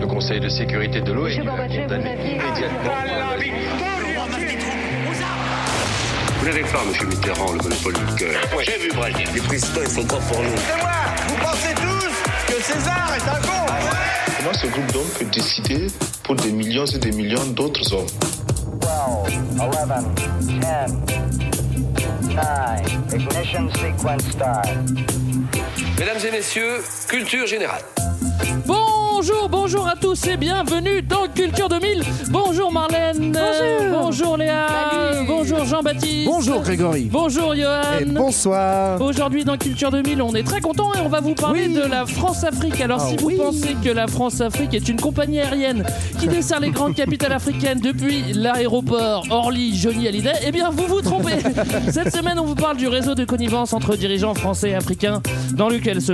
Le Conseil de sécurité de l'ONU a condamné immédiatement. Vous n'avez pas, monsieur Mitterrand, le monopole du cœur. Moi, j'ai vu Brazil. Les présidents, ils sont pas pour nous. C'est moi Vous pensez tous que César est un con Comment ce groupe d'hommes peut décider pour des millions et des millions d'autres hommes? 12, 11, 10, 9, ignition sequence start. Mesdames et messieurs, culture générale. Bonjour, bonjour à tous et bienvenue dans Culture 2000. Bonjour Marlène. Bonjour. Bonjour Léa. Salut. Bonjour Jean-Baptiste. Bonjour Grégory. Bonjour Johan. Et bonsoir. Aujourd'hui dans Culture 2000, on est très content et on va vous parler Oui. de la France-Afrique. Alors Ah si vous oui. pensez que la France-Afrique est une compagnie aérienne qui dessert les grandes capitales africaines depuis l'aéroport Orly Johnny Hallyday, eh bien vous vous trompez. Cette semaine, on vous parle du réseau de connivence entre dirigeants français et africains dans lequel se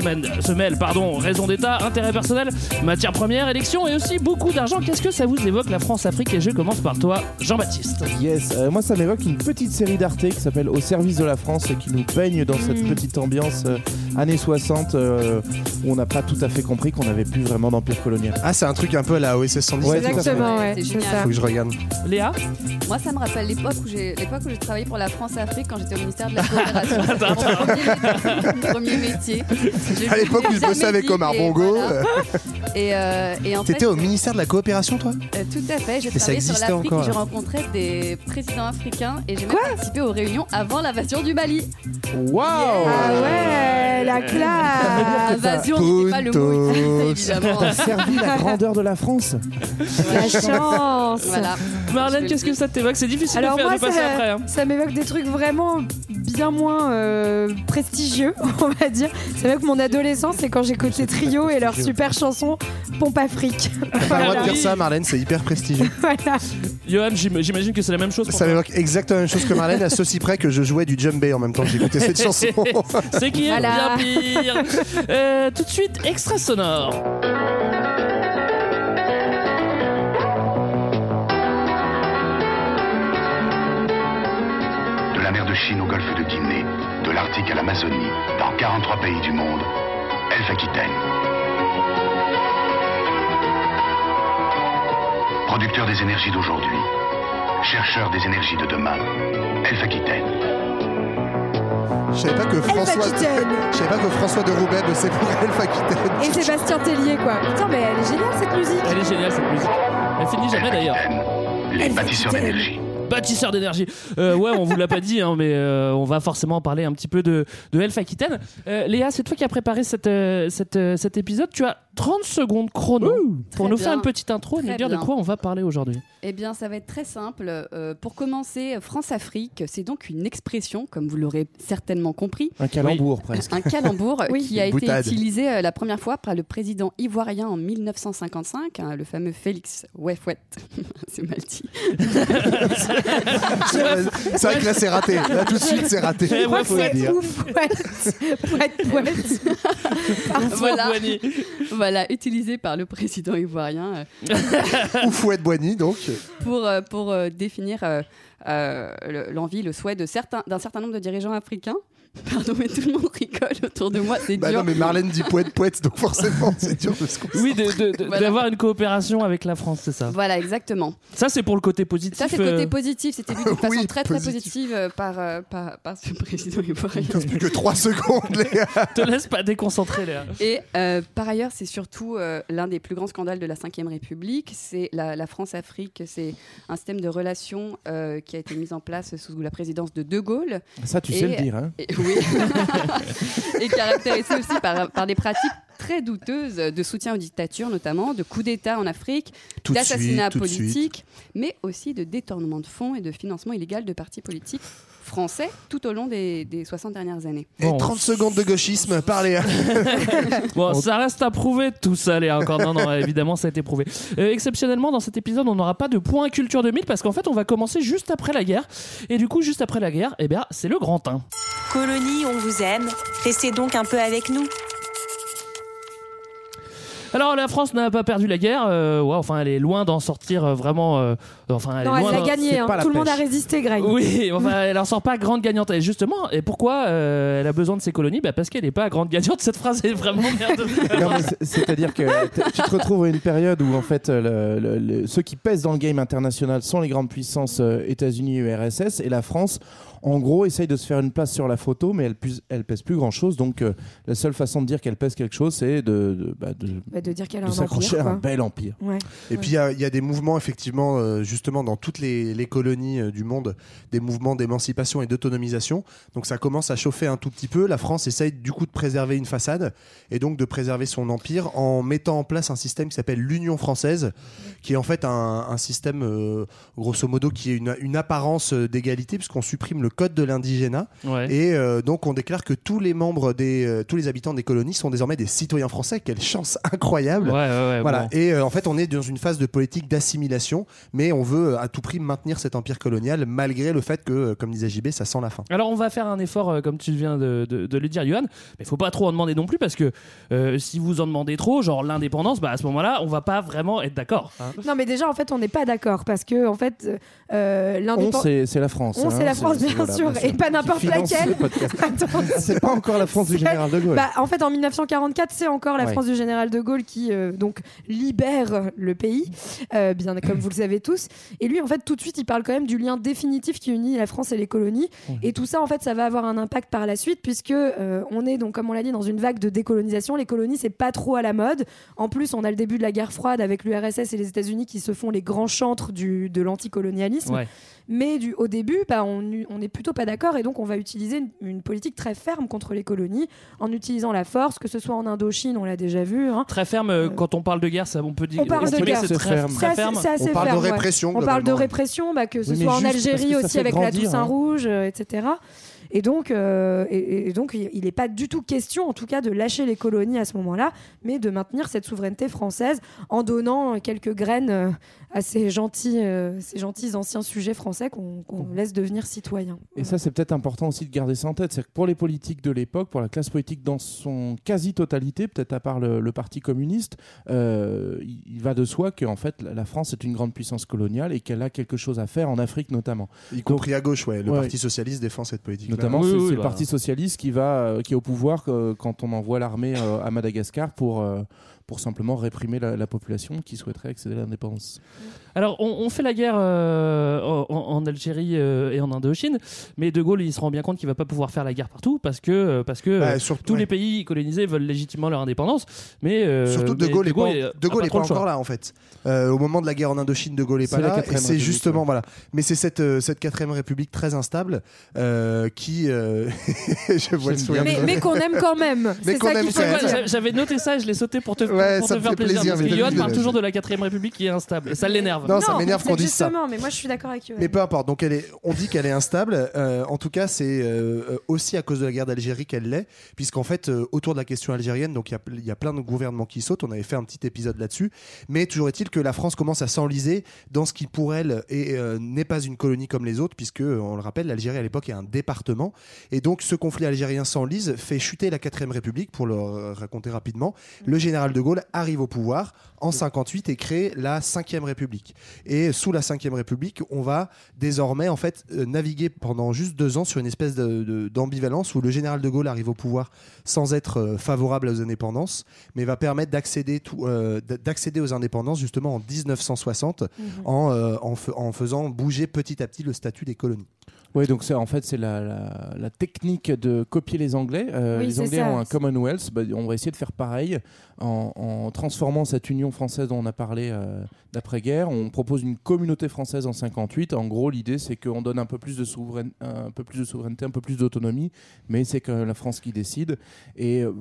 mêlent pardon, raison d'État, intérêt personnel, matières premières, élections et aussi beaucoup d'argent. Qu'est-ce que ça vous évoque la France-Afrique Et je commence par toi, Jean-Baptiste. Yes, euh, moi ça m'évoque une petite série d'Arte qui s'appelle Au service de la France et qui nous baigne dans cette petite ambiance euh, années 60 euh, où on n'a pas tout à fait compris qu'on n'avait plus vraiment d'empire colonial. Ah, c'est un truc un peu à la OSS 117. Ouais, tout à fait. Exactement, ouais, C'est ça. Faut que je regarde. Léa Moi, ça me rappelle l'époque où j'ai l'époque où j'ai travaillé pour la France-Afrique quand j'étais au ministère de la coopération. Mon premier, mon premier métier. À l'époque où je bossais avec Omar Bongo. voilà. euh, Et, euh, et en fait, T'étais au ministère de la coopération, toi? euh, tout à fait, j'ai travaillé sur existait l'Afrique, encore, j'ai là. rencontré des présidents africains et j'ai même participé aux réunions avant l'invasion du Mali. Waouh Ah ouais, la classe Invasion, c'était pas le mot évidemment. T'as servi la grandeur de la France La chance Voilà. Marlène, qu'est-ce que ça t'évoque? C'est difficile Alors de, faire, moi, de passer ça, après. hein. ça m'évoque des trucs vraiment bien moins euh, prestigieux, on va dire. Ça m'évoque mon adolescence, c'est quand j'écoutais Trio et leur super chanson Pompe Afrique. T'as pas le droit de dire ça, Marlène, c'est hyper prestigieux. voilà. Johan, j'im- j'imagine que c'est la même chose pour Ça toi. m'évoque exactement la même chose que Marlène, à ceci près que je jouais du djembé en même temps que j'écoutais cette chanson. C'est qui est Voilà. bien pire. Euh, tout de suite, extra sonore. De la mer de Chine au golfe de Guinée, de l'Arctique à l'Amazonie, dans 43 pays du monde, Elf Aquitaine. Producteur des énergies d'aujourd'hui, chercheur des énergies de demain, Elf Aquitaine. Je savais pas que François. Je savais pas que François de Roubaix bossait pour Elf Aquitaine. Et Sébastien Tellier, quoi. Putain, mais elle est géniale cette musique. Elle est géniale cette musique. Elle finit jamais d'ailleurs. Les Elf bâtisseurs d'énergie. Bâtisseur d'énergie. Euh, ouais, on vous l'a pas dit, hein, mais euh, on va forcément parler un petit peu de, de Elf Aquitaine. Euh, Léa, c'est toi qui as préparé cette, euh, cette, euh, cet épisode. Tu as 30 secondes chrono pour nous faire une petite intro et nous dire de quoi on va parler aujourd'hui. Eh bien, ça va être très simple. Euh, pour commencer, France-Afrique, c'est donc une expression, comme vous l'aurez certainement compris, Un calembour presque. un calembour Oui. qui a été utilisé euh, la première fois par le président ivoirien en 1955, hein, le fameux Félix Ouefouet. c'est mal dit. C'est vrai que là, c'est raté. Là, tout de suite, c'est raté. Eh ouais, faut dire. Voilà. Voilà, utilisé par le président ivoirien euh, Ou Fouette Boigny, donc. pour, euh, pour euh, définir le- l'envie, le souhait d'un certain nombre de dirigeants africains. Pardon, mais tout le monde rigole autour de moi, c'est Bah dur. non, mais Marlène dit poète poète, donc forcément, c'est dur de se concentrer. Oui, de- de- de- Voilà. d'avoir une coopération avec la France, c'est ça. Voilà, exactement. Ça, c'est pour le côté positif. Ça, c'est le côté euh, positif. C'était vu d'une façon Oui, très, très positif. positive euh, par, euh, par, par ce président ivoirien. Il reste plus que 3 secondes, Léa. te laisse pas déconcentrer, Léa. Et euh, par ailleurs, c'est surtout euh, l'un des plus grands scandales de la Ve République. C'est la, la France-Afrique. C'est un système de relations euh, qui a été mis en place sous la présidence de De Gaulle. Ça, tu Et- sais le dire. Hein. Et, oui. et caractérisé aussi par, par des pratiques très douteuses de soutien aux dictatures, notamment de coups d'État en Afrique, d'assassinats politiques, mais aussi de détournement de fonds et de financement illégal de partis politiques français tout au long des, des 60 dernières années. Et 30 secondes de gauchisme par Léa. Bon, ça reste à prouver tout ça, Léa. Encore non, non, évidemment, ça a été prouvé. Euh, exceptionnellement, dans cet épisode, on n'aura pas de point culture 2000 parce qu'en fait, on va commencer juste après la guerre. Et du coup, juste après la guerre, eh bien, c'est le grand 1. Colonie, on vous aime. Restez donc un peu avec nous. Alors la France n'a pas perdu la guerre. euh, ouais, enfin, elle est loin d'en sortir euh, vraiment. euh, enfin, elle Non, est elle loin l'a d'en- gagné. hein. Tout le monde a résisté, Greg. Oui, enfin, elle en sort pas grande gagnante. Et justement, et pourquoi euh, elle a besoin de ses colonies? Bah Parce qu'elle n'est pas grande gagnante. Cette phrase est vraiment merde. Non, mais c'est- C'est-à-dire que t- tu te retrouves à une période où en fait le- le- le- ceux qui pèsent dans le game international sont les grandes puissances euh, États-Unis, URSS et la France. En gros, essaye de se faire une place sur la photo, mais elle, pèse- elle pèse plus grand-chose. Donc, euh, la seule façon de dire qu'elle pèse quelque chose, c'est de, de, bah, de- Bah, de dire qu'elle a de un s'accrocher empire. à un bel empire. Ouais. Et puis il y a- il y, a des mouvements effectivement euh, justement dans toutes les, les colonies euh, du monde, des mouvements d'émancipation et d'autonomisation. Donc ça commence à chauffer un tout petit peu. La France essaye du coup de préserver une façade et donc de préserver son empire en mettant en place un système qui s'appelle l'Union française, qui est en fait un, un système euh, grosso modo qui est une, une apparence d'égalité puisqu'on supprime le code de l'indigénat Ouais. et euh, donc on déclare que tous les membres des euh, tous les habitants des colonies sont désormais des citoyens français. Quelle chance incroyable! Ouais, ouais, ouais, Voilà. bon. Et euh, en fait, on est dans une phase de politique d'assimilation, mais on veut à tout prix maintenir cet empire colonial malgré le fait que, comme disait JB, ça sent la fin. Alors on va faire un effort, euh, comme tu viens de, de- de le dire, Johan, mais faut pas trop en demander non plus parce que euh, si vous en demandez trop, genre l'indépendance, bah à ce moment-là, on va pas vraiment être d'accord. hein. Non, mais déjà, en fait, on n'est pas d'accord parce que, en fait, euh, On, l'indépendance. c'est c'est la France. On, hein, c'est la France, bien, voilà, sûr, et pas n'importe laquelle. C'est pas encore la France du général de Gaulle. Bah, en fait, en 1944, c'est encore la Ouais. France du général de Gaulle qui euh, donc libère le pays, euh, bien comme vous le savez tous. Et lui, en fait, tout de suite, il parle quand même du lien définitif qui unit la France et les colonies. Et tout ça, en fait, ça va avoir un impact par la suite, puisque euh, on est donc, comme on l'a dit, dans une vague de décolonisation. Les colonies, c'est pas trop à la mode. En plus, on a le début de la guerre froide avec l'URSS et les États-Unis qui se font les grands chantres du, de l'anticolonialisme. Ouais. Mais du, au début, bah, on on n'est plutôt pas d'accord et donc on va utiliser une, une politique très ferme contre les colonies en utilisant la force, que ce soit en Indochine, on l'a déjà vu. hein. Très ferme, euh, quand on parle de guerre, ça, on peut dire. On parle de guerre. c'est très, ferme. très assez- ferme. c'est assez On parle de ferme, ouais. répression, On parle de répression, bah, que ce Oui, soit en Algérie aussi avec la Toussaint hein. Rouge, euh, etc. Et donc, euh, et, et donc il n'est pas du tout question, en tout cas, de lâcher les colonies à ce moment-là, mais de maintenir cette souveraineté française en donnant quelques graines euh, à ces gentils, euh, ces gentils anciens sujets français qu'on qu'on laisse devenir citoyens. Et ça, c'est peut-être important aussi de garder ça en tête. C'est que pour les politiques de l'époque, pour la classe politique dans son quasi-totalité, peut-être à part le, le Parti communiste, euh, il, il va de soi que en fait, la la France est une grande puissance coloniale et qu'elle a quelque chose à faire en Afrique notamment. Y compris à gauche, ouais. Le Ouais. Parti socialiste défend cette politique. Notamment, Oui, c'est oui, le bah. Parti socialiste qui, va, euh, qui est au pouvoir euh, quand on envoie l'armée euh, à Madagascar pour, euh, pour simplement réprimer la, la population qui souhaiterait accéder à l'indépendance. Alors, on, on fait la guerre euh, en, en Algérie euh, et en Indochine, mais De Gaulle, il se rend bien compte qu'il va pas pouvoir faire la guerre partout parce que, euh, parce que Bah, sur- tous ouais. les pays colonisés veulent légitimement leur indépendance. Mais euh, Surtout De Gaulle n'est pas, De Gaulle est pas encore là en fait. Euh, au moment de la guerre en Indochine, De Gaulle est pas là. Et quatrième c'est justement ouais. voilà. Mais c'est cette euh, cette quatrième République très instable euh, qui, euh, je vois le sourire. Mais, mais qu'on aime quand même. Mais C'est qu'on ça aime J'avais noté ça et je l'ai sauté pour te, Ouais, pour ça te me faire plaisir. plaisir, parce que Johan parle toujours de la 4 République qui est instable. Et ça l'énerve. Non, ça m'énerve qu'on dise ça. Justement, mais moi je suis d'accord avec eux. Mais peu importe. Donc elle est, on dit qu'elle est instable. Euh, en tout cas, c'est euh, aussi à cause de la guerre d'Algérie qu'elle l'est, puisqu'en fait, euh, autour de la question algérienne, donc il y a, il y a plein de gouvernements qui sautent. On avait fait un petit épisode là-dessus. Mais toujours est-il que la France commence à s'enliser dans ce qui pour elle euh, n'est pas une colonie comme les autres, puisque euh, on le rappelle, l'Algérie à l'époque est un département. Et donc ce conflit algérien s'enlise, fait chuter la 4 République, pour le euh, raconter rapidement. Le général de Gaulle arrive au pouvoir en 58 et crée la 5 République. Et sous la 5 République, on va désormais en fait euh, naviguer pendant juste deux ans sur une espèce d'ambivalence où le général de Gaulle arrive au pouvoir sans être euh, favorable aux indépendances, mais va permettre d'accéder euh, aux indépendances justement en 1960 en, euh, en, fa- en faisant bouger petit à petit le statut des colonies. Oui, donc c'est en fait c'est la, la- la technique de copier les Anglais. Euh, Oui, les Anglais ça. ont un Commonwealth. Bah, on va essayer de faire pareil en, en transformant cette Union française dont on a parlé euh, d'après-guerre. On propose une communauté française en 58. En gros, l'idée c'est qu'on donne un peu plus de souveraine- un peu plus de souveraineté, un peu plus d'autonomie, mais c'est que la France qui décide. Et euh,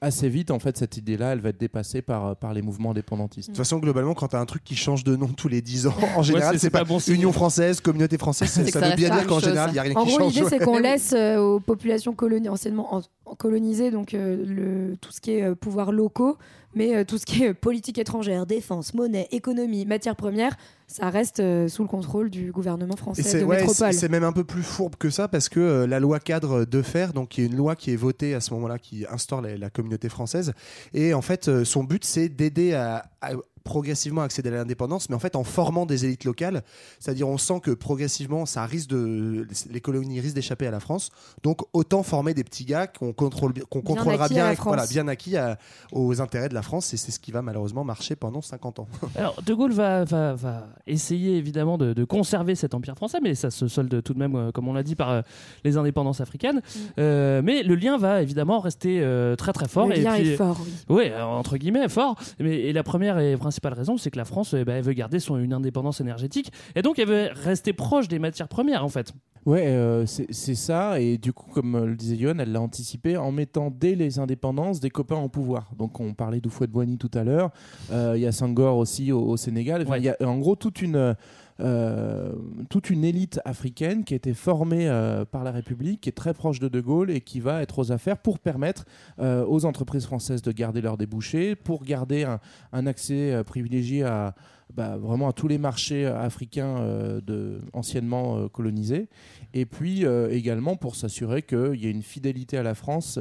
assez vite, en fait, cette idée-là, elle va être dépassée par par les mouvements indépendantistes. De toute façon, globalement, quand tu as un truc qui change de nom tous les 10 ans, en général, c'est- pas, pas bon signe. Union française, communauté française, ça, ça veut bien dire qu'en même général, ça. il y a rien en qui gros, change. l'idée, c'est qu'on laisse euh, aux populations coloni- anciennement en- en colonisées donc euh, le, tout ce qui est euh, pouvoirs locaux, mais euh, tout ce qui est politique étrangère, défense, monnaie, économie, matières premières, ça reste sous le contrôle du gouvernement Et français c'est de ouais, métropole. c'est- même un peu plus fourbe que ça parce que la loi cadre de fer, donc qui est une loi qui est votée à ce moment-là, qui instaure la, la communauté française, et en fait son but c'est d'aider à, à progressivement accéder à l'indépendance, mais en fait en formant des élites locales, c'est-à-dire on sent que progressivement ça risque de les colonies risquent d'échapper à la France, donc autant former des petits gars qu'on contrôle qu'on Bien contrôlera bien, avec- voilà, France. bien acquis à- aux intérêts de la France, et c'est ce qui va malheureusement marcher pendant 50 ans. Alors, De Gaulle va, va, va essayer évidemment de, de conserver cet empire français, mais ça se solde tout de même, euh, comme on l'a dit, par euh, les indépendances africaines. Mm. Euh, mais le lien va évidemment rester euh, très très fort. Le et lien puis- est fort, oui. Ouais, entre guillemets, fort. Mais, et la première et principale raison, c'est que la France, eh ben, elle veut garder son, une indépendance énergétique. Et donc, elle veut rester proche des matières premières, en fait. Ouais, euh, c'est ça. Et du coup, comme euh, le disait Yohan, elle l'a anticipé en mettant dès les indépendances des copains au pouvoir. Donc, on parlait d'Oufouet de Boigny tout à l'heure. Euh, Il y a Senghor aussi au, au Sénégal. Enfin, Il y a en gros toute une. Euh, toute une élite africaine qui a été formée euh, par la République, qui est très proche de De Gaulle et qui va être aux affaires pour permettre euh, aux entreprises françaises de garder leurs débouchés, pour garder un, accès privilégié à, bah, vraiment à tous les marchés euh, africains euh, anciennement euh, colonisés. Et puis également pour s'assurer qu'il y ait une fidélité à la France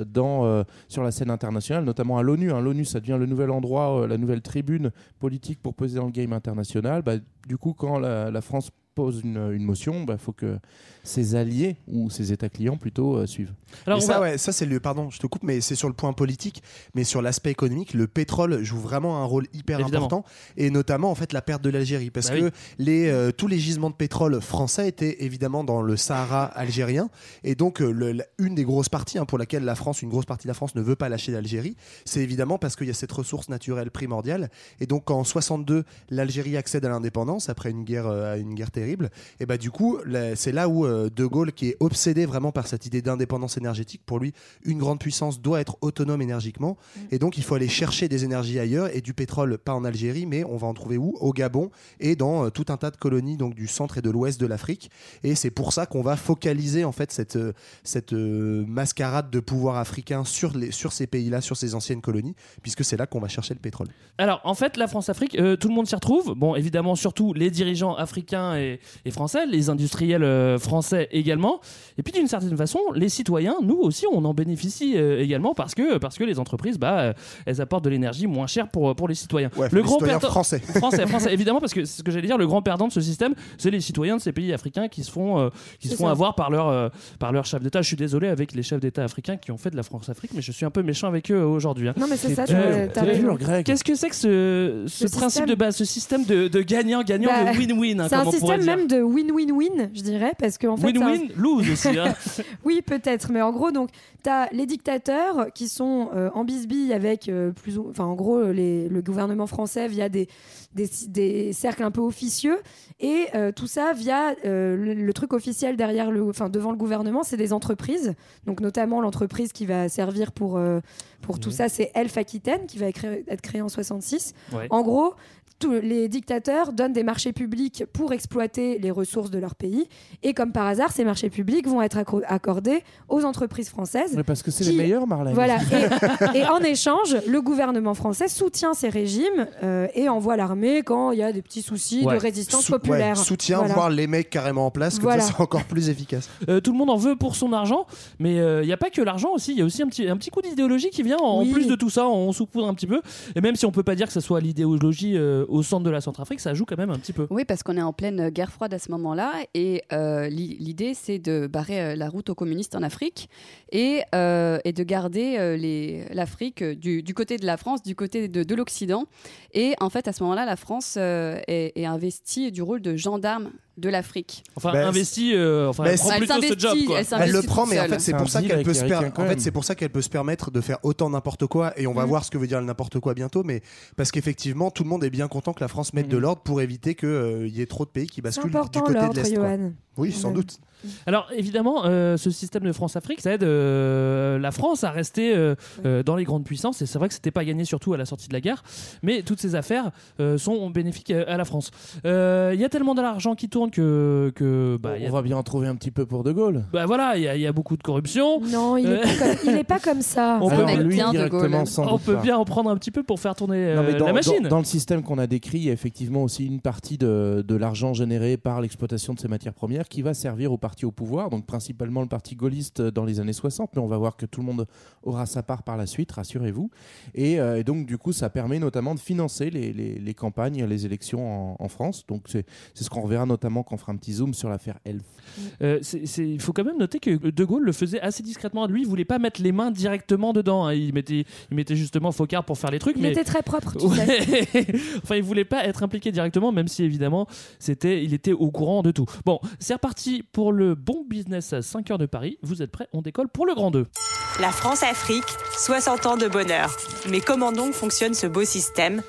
sur la scène internationale, notamment à l'ONU. hein. L'ONU, ça devient le nouvel endroit, la nouvelle tribune politique pour peser dans le game international. Bah, du coup, quand la, France pose une, une motion, il bah, faut que ses alliés, ou ses États clients plutôt, euh, suivent. Mais ça, ouais, ça c'est le pardon, je te coupe, mais c'est sur le point politique, mais sur l'aspect économique, le pétrole joue vraiment un rôle hyper Évidemment. important, et notamment en fait la perte de l'Algérie, parce Bah que oui. les euh, tous les gisements de pétrole français étaient évidemment dans le Sahara algérien, et donc euh, le- la- une des grosses parties hein, pour laquelle la France, une grosse partie de la France ne veut pas lâcher l'Algérie, c'est évidemment parce qu'il y a cette ressource naturelle primordiale, et donc en 62 l'Algérie accède à l'indépendance après une guerre euh, une guerre terrible, et bah du coup c'est là où euh, De Gaulle qui est obsédé vraiment par cette idée d'indépendance énergétique, pour lui une grande puissance doit être autonome énergiquement. Et donc il faut aller chercher des énergies ailleurs et du pétrole pas en Algérie mais on va en trouver où? Au Gabon et dans euh, tout un tas de colonies donc du centre et de l'ouest de l'Afrique. Et c'est pour ça qu'on va focaliser en fait cette, euh, cette euh, mascarade de pouvoir africain sur, les, sur ces pays-là, sur ces anciennes colonies puisque c'est là qu'on va chercher le pétrole. Alors, en fait, la France-Afrique, euh, tout le monde s'y retrouve. Bon, évidemment, surtout les dirigeants africains et, et français, les industriels euh, français également. Et puis, d'une certaine façon, les citoyens, nous aussi, on en bénéficie euh, également parce que, parce que les entreprises, bah, euh, elles apportent de l'énergie moins chère pour, pour les citoyens. Ouais, les citoyens français. français, français, évidemment, parce que c'est ce que j'allais dire, le grand perdant de ce système, c'est les citoyens de ces pays africains qui se font, euh, qui se font ça. avoir par leur, euh, par leur chef d'État. Je suis désolé avec les chefs d'État africains qui ont fait de la France-Afrique, mais je suis un peu méchant avec eux aujourd'hui. hein. Non, mais c'est ça, raison. Qu'est-ce que c'est que ce, ce Le principe système- de base, ce système de, gagnant-gagnant, Bah, de win-win, hein, c'est un système même de win-win-win, je dirais, parce fait. un- Win-win, lose aussi. hein. oui, peut-être, mais en gros, donc, tu as les dictateurs qui sont euh, en bisbille avec euh, plus ou enfin, en gros, les- le gouvernement français via des, des, des cercles un peu officieux, et euh, tout ça via le, le truc officiel derrière le, enfin, devant le gouvernement, c'est des entreprises, donc notamment l'entreprise qui va servir pour, pour tout ça, c'est Elf Aquitaine, qui va être créé, être créée en 66. Ouais. En gros, tous les dictateurs donnent des marchés publics pour exploiter les ressources de leur pays. Et comme par hasard, ces marchés publics vont être accordés aux entreprises françaises. Mais parce que c'est qui- les meilleurs, Marlène. Voilà. Et, et en échange, le gouvernement français soutient ces régimes euh, et envoie l'armée quand il y a des petits soucis Ouais. de résistance Sou- populaire. ouais, soutien, Voilà. voire les mecs carrément en place, comme Voilà. ça c'est encore plus efficace. Euh, tout le monde en veut pour son argent, mais il n'y a pas que l'argent aussi. Il y a aussi un petit, un petit coup d'idéologie qui vient en Oui. plus de tout ça. On saupoudre un petit peu. Et même si on peut pas dire que ce soit l'idéologie euh, au centre de la Centrafrique, ça joue quand même un petit peu. Oui, parce qu'on est en pleine guerre froide à ce moment-là. Et euh, li- l'idée, c'est de barrer euh, la route aux communistes en Afrique et, euh, et de garder euh, l'Afrique euh, du, du côté de la France, du côté de, de l'Occident. Et en fait, à ce moment-là, la France euh, est, est investie du rôle de gendarme de l'Afrique. Enfin, Ben, investi, euh, enfin, Ben, elle prend c'est- plutôt Elle ce job. Quoi. elle Elle le prend, mais en fait, c'est pour ça qu'elle peut, se per- en fait, c'est pour ça qu'elle peut se permettre de faire autant n'importe quoi. Et on va Mm. voir ce que veut dire le n'importe quoi bientôt. Mais parce qu'effectivement, tout le monde est bien content que la France mette de l'ordre pour éviter qu'il y ait trop de pays qui C'est basculent du important côté de l'ordre, l'Est. Oui, sans Ouais. doute. Alors évidemment, euh, ce système de France-Afrique, ça aide euh, la France à rester euh, euh, dans les grandes puissances. Et c'est vrai que c'était pas gagné surtout à la sortie de la guerre, mais toutes ces affaires euh, sont bénéfiques euh, à la France. Euh, Il y a tellement d'argent qui tourne, que. que bah, a- On va bien en trouver un petit peu pour De Gaulle. bah voilà, il y, a- il y a beaucoup de corruption. Non, il est, Euh. pas comme, il est pas comme ça. On peut, Alors, aime lui, bien De Gaulle. sans on peut bien en prendre un petit peu pour faire tourner Non, mais euh, dans, la machine. dans- dans le système qu'on a décrit, il y a effectivement aussi une partie de, de l'argent généré par l'exploitation de ces matières premières qui va servir au parti au pouvoir, donc principalement le parti gaulliste dans les années 60, mais on va voir que tout le monde aura sa part par la suite, rassurez-vous. Et, euh, et donc du coup, ça permet notamment de financer les, les- les campagnes, les élections en, en France. Donc c'est ce qu'on reverra notamment quand on fera un petit zoom sur l'affaire Elf. Euh, Il faut quand même noter que De Gaulle le faisait assez discrètement. Lui, il voulait pas mettre les mains directement dedans. hein. Il, mettait, il mettait justement Focard pour faire les trucs. Il mais... était très propre, tu sais. Ouais. enfin, il voulait pas être impliqué directement, même si évidemment, c'était, il était au courant de tout. Bon, c'est reparti pour le bon business à 5 heures de Paris. Vous êtes prêts? On décolle pour le grand 2. La France-Afrique, 60 ans de bonheur. Mais comment donc fonctionne ce beau système?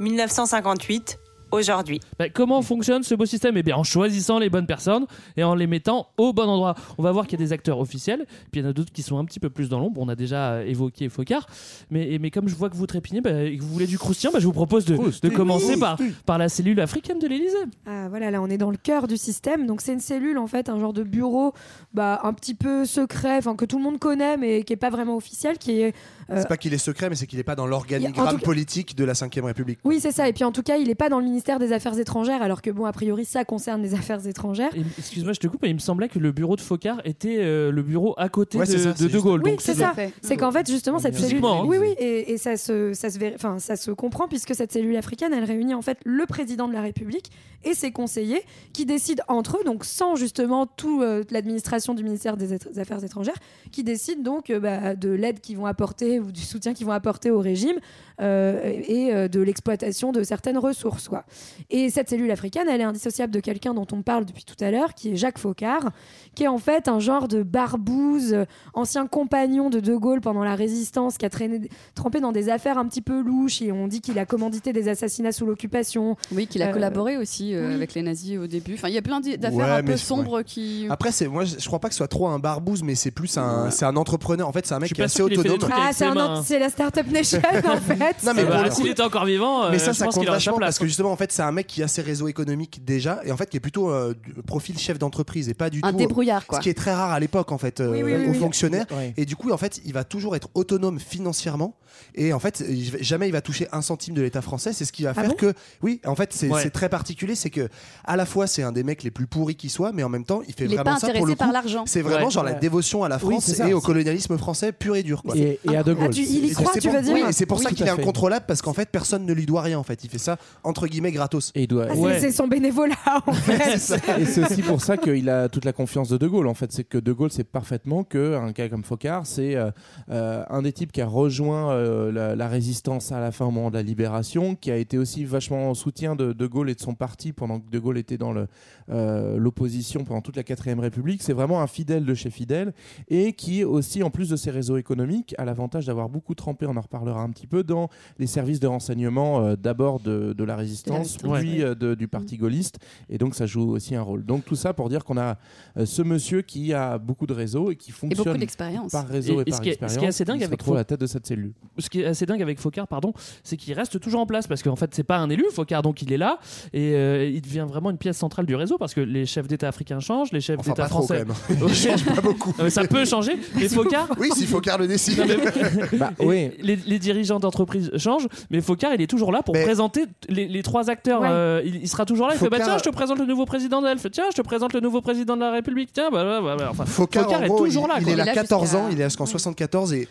1958, aujourd'hui. Bah, comment fonctionne ce beau système? Eh bien, en choisissant les bonnes personnes et en les mettant au bon endroit. On va voir qu'il y a des acteurs officiels, puis il y en a d'autres qui sont un petit peu plus dans l'ombre. On a déjà euh, évoqué Focard, mais, comme je vois que vous trépignez bah, et que vous voulez du croustillant, bah, je vous propose de, de commencer par, par la cellule africaine de l'Élysée. Ah, voilà, là on est dans le cœur du système. Donc c'est une cellule en fait, un genre de bureau, bah, un petit peu secret, enfin que tout le monde connaît mais qui est pas vraiment officiel, qui est. euh, C'est pas qu'il est secret, mais c'est qu'il est pas dans l'organigramme politique de la 5ème République. Oui, c'est ça. Et puis en tout cas, il est pas dans le ministère des Affaires étrangères, alors que bon, a priori, ça concerne les affaires étrangères. Excuse-moi, je te coupe, mais il me semblait que le bureau de Focard était euh, le bureau à côté Ouais, de, ça, de Gaulle. Oui, Donc, c'est ça. C'est qu'en fait, justement, cette cellule. Hein. Oui, oui, et, et ça, se, ça, se, enfin, ça se comprend puisque cette cellule africaine, elle réunit en fait le président de la République et ses conseillers qui décident entre eux, donc sans justement toute l'administration du ministère des Affaires étrangères, qui décident donc euh, bah, de l'aide qu'ils vont apporter ou du soutien qu'ils vont apporter au régime euh, et euh, de l'exploitation de certaines ressources. Quoi. Et cette cellule africaine, elle est indissociable de quelqu'un dont on parle depuis tout à l'heure, qui est Jacques Faucard, qui est en fait un genre de barbouze, ancien compagnon de De Gaulle pendant la résistance, qui a traîné, trempé dans des affaires un petit peu louches, et on dit qu'il a commandité des assassinats sous l'occupation. Oui, qu'il a Euh, collaboré aussi euh, oui. avec les nazis au début. Enfin, il y a plein d'affaires Ouais, un peu sombres qui. Après, c'est moi, je crois pas que ce soit trop un barbouze, mais c'est plus un, c'est un entrepreneur. En fait, c'est un mec qui est assez autonome. Ah, c'est un c'est la Startup Nation en fait. Non, mais pour le coup- S'il était encore vivant, euh, Mais ça, je ça compte vachement parce que justement, en fait, c'est un mec qui a ses réseaux économiques déjà et en fait qui est plutôt euh, profil chef d'entreprise et pas du Un tout. débrouillard, quoi. Ce qui est très rare à l'époque, en fait, euh, Oui, oui, oui, aux oui. fonctionnaires. Et du coup, en fait, il va toujours être autonome financièrement et en fait, jamais il va toucher un centime de l'État français. C'est ce qui va Ah faire que, oui, en fait, c'est très particulier. C'est que à la fois, c'est un des mecs les plus pourris qui soit, mais en même temps, il fait Il est vraiment pas ça pour intéressé le par coup. l'argent. C'est vraiment genre la dévotion à la France et au colonialisme français pur et dur. Quoi. Et, et à De Ah, tu- il y croit, tu veux dire oui, et c'est pour Oui, ça qu'il est incontrôlable parce qu'en fait personne ne lui doit rien en fait. Il fait ça entre guillemets gratos. Et il doit. Ah, c'est- Ouais. C'est son bénévolat en fait. Et c'est aussi pour ça qu'il a toute la confiance de De Gaulle. En fait, c'est que De Gaulle sait parfaitement que un gars comme Focard, c'est euh, euh, un des types qui a rejoint euh, la, la résistance à la fin au moment de la libération, qui a été aussi vachement en soutien de De Gaulle et de son parti pendant que De Gaulle était dans le, l'opposition pendant toute la quatrième République. C'est vraiment un fidèle de chez fidèle et qui aussi, en plus de ses réseaux économiques, a l'avantage d'avoir beaucoup trempé. On en reparlera un petit peu dans les services de renseignement euh, d'abord de, de la résistance, puis euh, de- du parti gaulliste. Et donc ça joue aussi un rôle. Donc tout ça pour dire qu'on a euh, ce monsieur qui a beaucoup de réseaux et qui Et beaucoup fonctionne d'expérience. par réseau et, Et- et par ce qui est- ce qui est expérience. assez dingue avec la tête de cette cellule. ce qui est assez dingue avec Focard, pardon, c'est qu'il reste toujours en place parce qu'en fait, c'est pas un élu, Focard, donc il est là et euh, il devient vraiment une pièce centrale du réseau parce que les chefs d'État africains changent, les chefs Enfin d'État trop quand français. même. Ok. Il change pas beaucoup. Non, mais ça peut changer, mais Focard. Oui, si Focard le décide. Non, mais- Bah, oui. les, les dirigeants d'entreprise changent, mais Focard, il est toujours là pour Mais- présenter les, les trois acteurs. Ouais. euh, il, il sera toujours là. Il fait bah, Focard- tiens, je te présente le nouveau président d'Elf. Tiens, je te présente le nouveau président de la République. Tiens, bah, bah, bah, bah, enfin, Focard, en est toujours il, là. il quoi. est là Il est là 14 jusqu'à- ans, il est là jusqu'en 74 et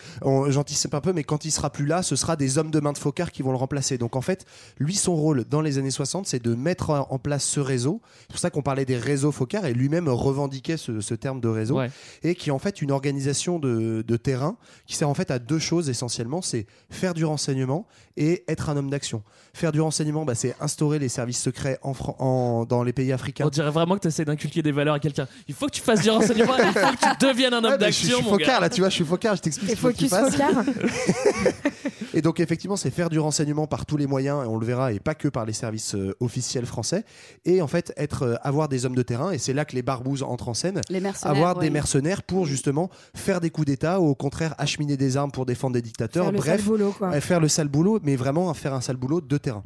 j'anticipe un peu, mais quand il sera plus là, ce sera des hommes de main de Focard qui vont le remplacer. Donc en fait, lui, son rôle dans les années 60, c'est de mettre en en place ce réseau. C'est pour ça qu'on parlait des réseaux Focard et lui-même revendiquait ce, ce terme de réseau Ouais. et qui est en fait une organisation de, de terrain qui sert en fait à deux choses essentiellement, c'est faire du renseignement et être un homme d'action. Faire du renseignement, bah, c'est instaurer les services secrets en, en- dans les pays africains. On dirait vraiment que tu essaies d'inculquer des valeurs à quelqu'un. Il faut que tu fasses du renseignement, il faut que tu deviennes un homme Ouais, bah, je suis, je d'action, suis Focard là, tu vois, je suis Focard, je t'explique qu'il faut fasses. Focard. Et donc effectivement, c'est faire du renseignement par tous les moyens, et on le verra, et pas que par les services euh, officiels français. Et en fait, être, euh, avoir des hommes de terrain, et c'est là que les barbouzes entrent en scène. Les mercenaires. Avoir des mercenaires pour justement faire des coups d'État ou au contraire acheminer des armes pour défendre des dictateurs. Faire le Bref, sale boulot, quoi. euh, faire le sale boulot, mais vraiment faire un sale boulot de terrain.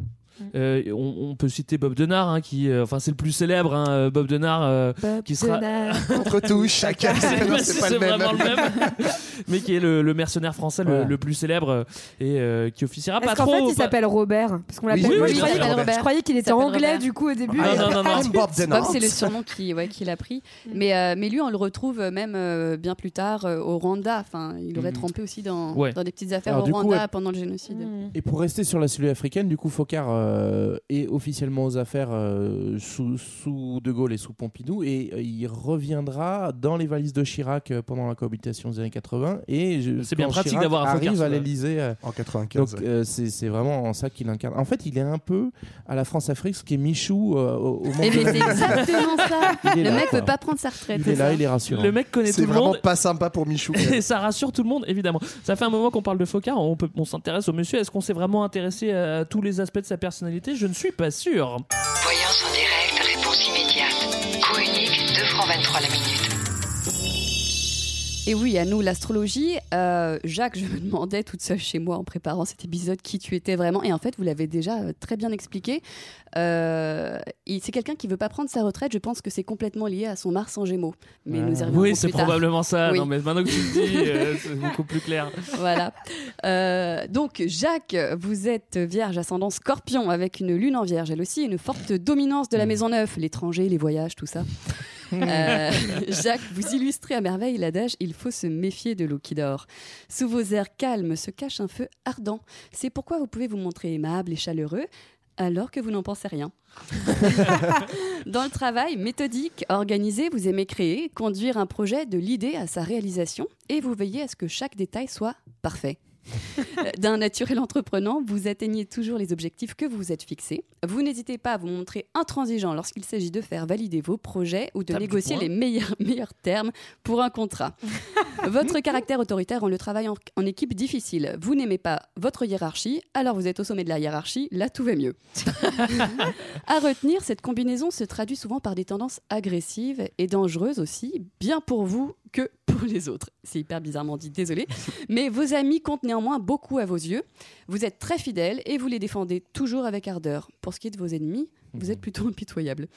Euh, on, on peut citer Bob Denard, hein, qui, euh, enfin, c'est le plus célèbre, hein, euh, Bob Denard, euh, Bob qui sera. Denard. Contre tout, chacun. C'est pas le même. vraiment le même. mais qui est le, le mercenaire français le, Ouais. le plus célèbre et euh, qui officiera pas trop. fait il pas- s'appelle Robert? Parce qu'on Oui, l'appelle. oui, oui, je, croyais, qu'il était anglais Robert. du coup au début. Ah, non, non, non. I'm Bob Denard. Bob, c'est le surnom qui, ouais, qu'il a pris. Mais, euh, mais lui, on le retrouve même euh, bien plus tard euh, au Rwanda. Enfin, il aurait Mhm. trempé aussi dans, Ouais. dans des petites affaires Alors, au coup, Rwanda pendant le génocide. Mm. Et pour rester sur la cellule africaine, du coup, Focard euh, est officiellement aux affaires euh, sous, sous De Gaulle et sous Pompidou, et euh, il reviendra dans les valises de Chirac euh, pendant la cohabitation des années 80. Et C'est bien pratique Chirac d'avoir un arrive à euh, En 95. donc euh, c'est c'est vraiment en ça qu'il incarne. En fait, il est un peu à la France-Afrique, ce qui est Michou euh, au, au monde Et de mais c'est exactement ça. Le là, mec quoi. veut pas prendre sa retraite. Il c'est est là, il est rassurant. Le mec connaît tout C'est le vraiment monde. pas sympa pour Michou. Et ça rassure tout le monde, évidemment. Ça fait un moment qu'on parle de Focard, on, peut- on s'intéresse au monsieur. Est-ce qu'on s'est vraiment intéressé à tous les aspects de sa Je ne suis pas sûr. Voyance en direct, réponse immédiate. Coût unique, 2 francs 23 la minute. Et oui, à nous, l'astrologie. Euh, Jacques, je me demandais toute seule chez moi en préparant cet épisode qui tu étais vraiment. Et en fait, vous l'avez déjà euh, très bien expliqué. Euh, c'est quelqu'un qui veut pas prendre sa retraite. Je pense que c'est complètement lié à son Mars en Gémeaux. Mais nous y Oui, c'est probablement ça. Oui. Non, mais maintenant que tu le dis, euh, c'est beaucoup plus clair. voilà. Euh, donc, Jacques, vous êtes vierge ascendant scorpion avec une lune en vierge, elle aussi, une forte dominance de la maison neuve, l'étranger, les voyages, tout ça. Euh, Jacques, vous illustrez à merveille l'adage il faut se méfier de l'eau qui dort. Sous vos airs calmes se cache un feu ardent. C'est pourquoi vous pouvez vous montrer aimable et chaleureux alors que vous n'en pensez rien. Dans le travail méthodique, organisé, vous aimez créer, conduire un projet de l'idée à sa réalisation et vous veillez à ce que chaque détail soit parfait. Euh, D'un naturel entreprenant, vous atteignez toujours les objectifs que vous vous êtes fixés. Vous n'hésitez pas à vous montrer intransigeant lorsqu'il s'agit de faire valider vos projets ou de négocier les meilleurs, meilleurs termes pour un contrat. Votre caractère autoritaire rend le travail en, en équipe difficile. Vous n'aimez pas votre hiérarchie, alors vous êtes au sommet de la hiérarchie, là tout va mieux. à retenir, cette combinaison se traduit souvent par des tendances agressives et dangereuses aussi, bien pour vous que pour les autres. C'est hyper bizarrement dit, désolé. Mais vos amis comptent néanmoins beaucoup à vos yeux. Vous êtes très fidèles et vous les défendez toujours avec ardeur. Pour ce qui est de vos ennemis, vous êtes plutôt impitoyable.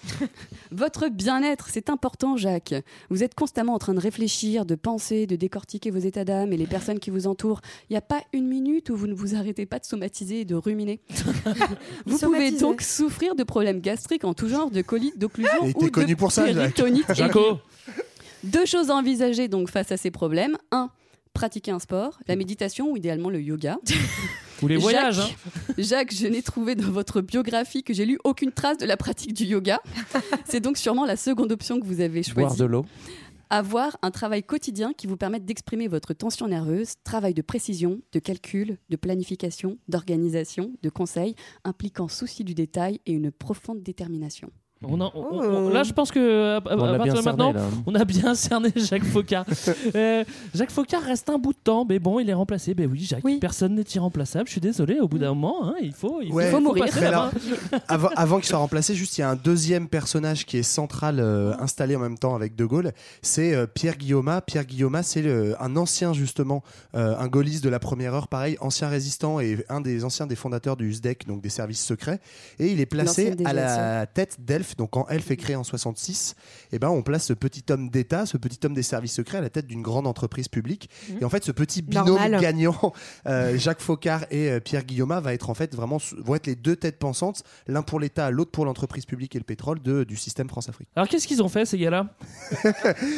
Votre bien-être, c'est important, Jacques. Vous êtes constamment en train de réfléchir, de penser, de décortiquer vos états d'âme et les personnes qui vous entourent. Il n'y a pas une minute où vous ne vous arrêtez pas de somatiser et de ruminer. vous pouvez donc souffrir de problèmes gastriques en tout genre, de colites, d'occlusion ou t'es de connu pour ça, Jacques. Jaco. Deux choses à envisager donc face à ces problèmes. Un, pratiquer un sport, la méditation ou idéalement le yoga. ou les voyages. Jacques, hein. Jacques, je n'ai trouvé dans votre biographie que j'ai lu aucune trace de la pratique du yoga. C'est donc sûrement la seconde option que vous avez Boire choisie. de l'eau. Avoir un travail quotidien qui vous permette d'exprimer votre tension nerveuse, travail de précision, de calcul, de planification, d'organisation, de conseil, impliquant souci du détail et une profonde détermination. On a- on- on- là, je pense que à, à- On à l'a partir de maintenant, cerné, on a bien cerné Jacques Faucard. Euh, Jacques Faucard reste un bout de temps, mais bon, il est remplacé. Ben oui, Jacques, personne n'est irremplaçable. Je suis désolé. Au bout d'un moment, hein, il faut, il faut, Ouais. alors, main. avant, avant qu'il soit remplacé, juste il y a un deuxième personnage qui est central, euh, installé en même temps avec De Gaulle. C'est euh, Pierre Guillaume. Pierre Guillaume, c'est un ancien justement, euh, un gaulliste de la première heure, pareil, ancien résistant et un des anciens des fondateurs du SDEC, donc des services secrets. Et il est placé à la tête d'Elf. Donc quand Elf est créé en 66, et ben on place ce petit homme d'État, ce petit homme des services secrets à la tête d'une grande entreprise publique. Mhm. Et en fait, ce petit binôme Normal. gagnant, euh, Jacques Faucard et euh, Pierre Guillaume, va être en fait vraiment vont être les deux têtes pensantes, l'un pour l'État, l'autre pour l'entreprise publique et le pétrole de, du système France-Afrique. Alors, qu'est-ce qu'ils ont fait, ces gars-là?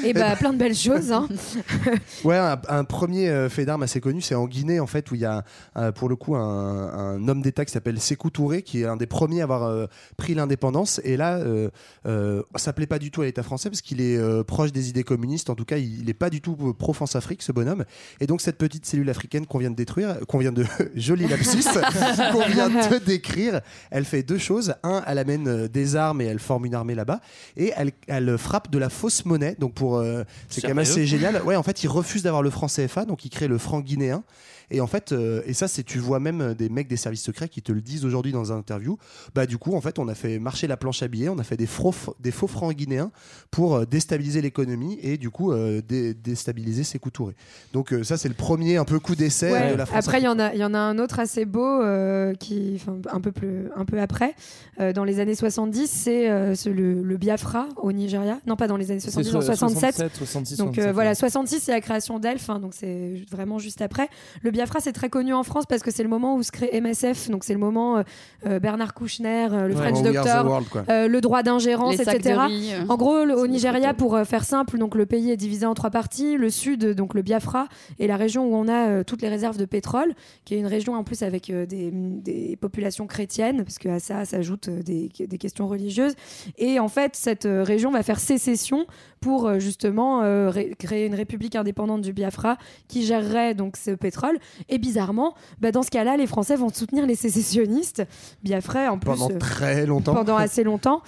Et bah plein de belles choses. Hein. Ouais, un, un premier euh, fait d'armes assez connu, c'est en Guinée en fait où il y a euh, pour le coup un, un homme d'État qui s'appelle Sékou Touré qui est un des premiers à avoir euh, pris l'indépendance et là euh, euh, ça plaît pas du tout à l'État français parce qu'il est euh, proche des idées communistes. En tout cas, il n'est pas du tout pro France Afrique ce bonhomme. Et donc cette petite cellule africaine qu'on vient de détruire, qu'on vient de joli lapsus, qu'on vient de décrire, elle fait deux choses. Un, elle amène des armes et elle forme une armée là-bas et elle, elle frappe de la fausse monnaie. Donc pour c'est quand même assez génial. Ouais, en fait, il refuse d'avoir le franc CFA, donc il crée le franc guinéen. Et en fait, euh, et ça, c'est tu vois même des mecs des services secrets qui te le disent aujourd'hui dans un interview. Bah du coup, en fait, on a fait marcher la planche à billets, on a fait des, faux- des faux francs guinéens pour euh, déstabiliser l'économie et du coup euh, dé- déstabiliser ses Touré. Donc euh, ça, c'est le premier un peu coup d'essai Ouais. de la France. Après, il y en a, il y en a un autre assez beau euh, qui, un peu plus, un peu après, euh, dans les années 70, c'est euh, ce- le, le Biafra au Nigeria. Non, pas dans les années 70, en so- 67. 67, 66, donc euh, 67, voilà, ouais. 66 c'est la création d'Elf, hein, donc c'est vraiment juste après. Le Biafra c'est très connu en France parce que c'est le moment où se crée MSF, donc c'est le moment euh, euh, Bernard Kouchner, euh, le Ouais. French Doctor, world, euh, le droit d'ingérence, etc. riz. En gros, le- au Nigeria, pour euh, faire simple, donc le pays est divisé en trois parties. Le sud, donc le Biafra, est la région où on a euh, toutes les réserves de pétrole, qui est une région en plus avec euh, des, des populations chrétiennes, parce qu'à ça s'ajoutent des, des questions religieuses. Et en fait, cette euh, région va faire sécession pour euh, justement euh, ré- créer une république indépendante du Biafra qui gérerait donc ce pétrole. Et bizarrement, bah, dans ce cas-là, les Français vont soutenir les sécessionnistes biafrais en plus Pendant euh, très longtemps. pendant assez longtemps,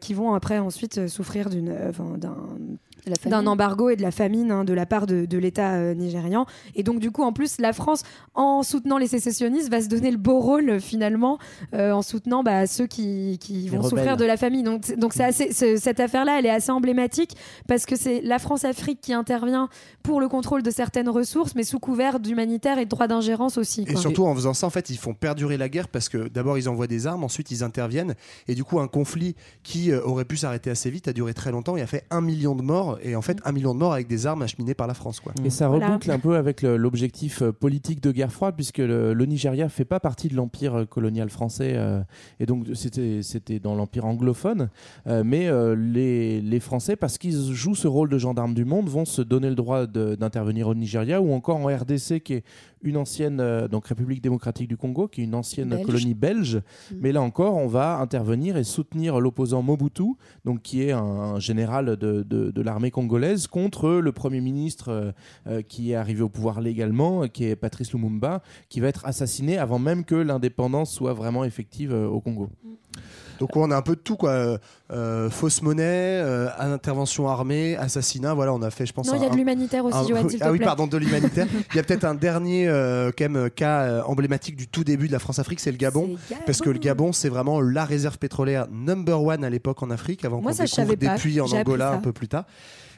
qui vont après ensuite souffrir d'une, d'un d'un embargo et de la famine hein, de la part de, de l'État euh, nigérian. Et donc, du coup, en plus, la France, en soutenant les sécessionnistes, va se donner le beau rôle, finalement, euh, en soutenant bah, ceux qui, qui vont rebelles. souffrir de la famine. Donc, donc c'est assez, ce- cette affaire-là, elle est assez emblématique parce que c'est la France-Afrique qui intervient pour le contrôle de certaines ressources, mais sous couvert d'humanitaire et de droit d'ingérence aussi. Et surtout en faisant ça, en fait, ils font perdurer la guerre parce que d'abord ils envoient des armes, ensuite ils interviennent, et du coup un conflit qui euh, aurait pu s'arrêter assez vite a duré très longtemps et a fait un million de morts, et en fait un million de morts avec des armes acheminées par la France, quoi. Et ça Voilà. reboucle un peu avec l'objectif euh, politique de guerre froide, puisque le, le Nigeria fait pas partie de l'empire euh, colonial français, euh, et donc c'était c'était dans l'empire anglophone. Euh, mais euh, les, les Français, parce qu'ils jouent ce rôle de gendarme du monde, vont se donner le droit d'intervenir au Nigeria ou encore en RDC, qui est une ancienne euh, donc République démocratique du Congo, qui est une ancienne Belge. colonie belge. Mais là encore, on va intervenir et soutenir l'opposant Mobutu, donc qui est un général de, de- de l'armée congolaise, contre le premier ministre euh, euh, qui est arrivé au pouvoir légalement, euh, qui est Patrice Lumumba, qui va être assassiné avant même que l'indépendance soit vraiment effective au Congo. Donc on a un peu de tout, quoi. Euh, euh, fausse monnaie, euh, intervention armée, assassinat, voilà, on a fait, je pense. Non, il y a de l'humanitaire aussi, un- Johan, Ah oui, plaît. pardon, de l'humanitaire. Il y a peut-être un dernier euh, quand même, cas emblématique du tout début de la France-Afrique, c'est le Gabon. C'est Parce que le Gabon, c'est vraiment la réserve pétrolière number one à l'époque en Afrique, avant Moi, qu'on découvre des puits en Angola un peu plus tard.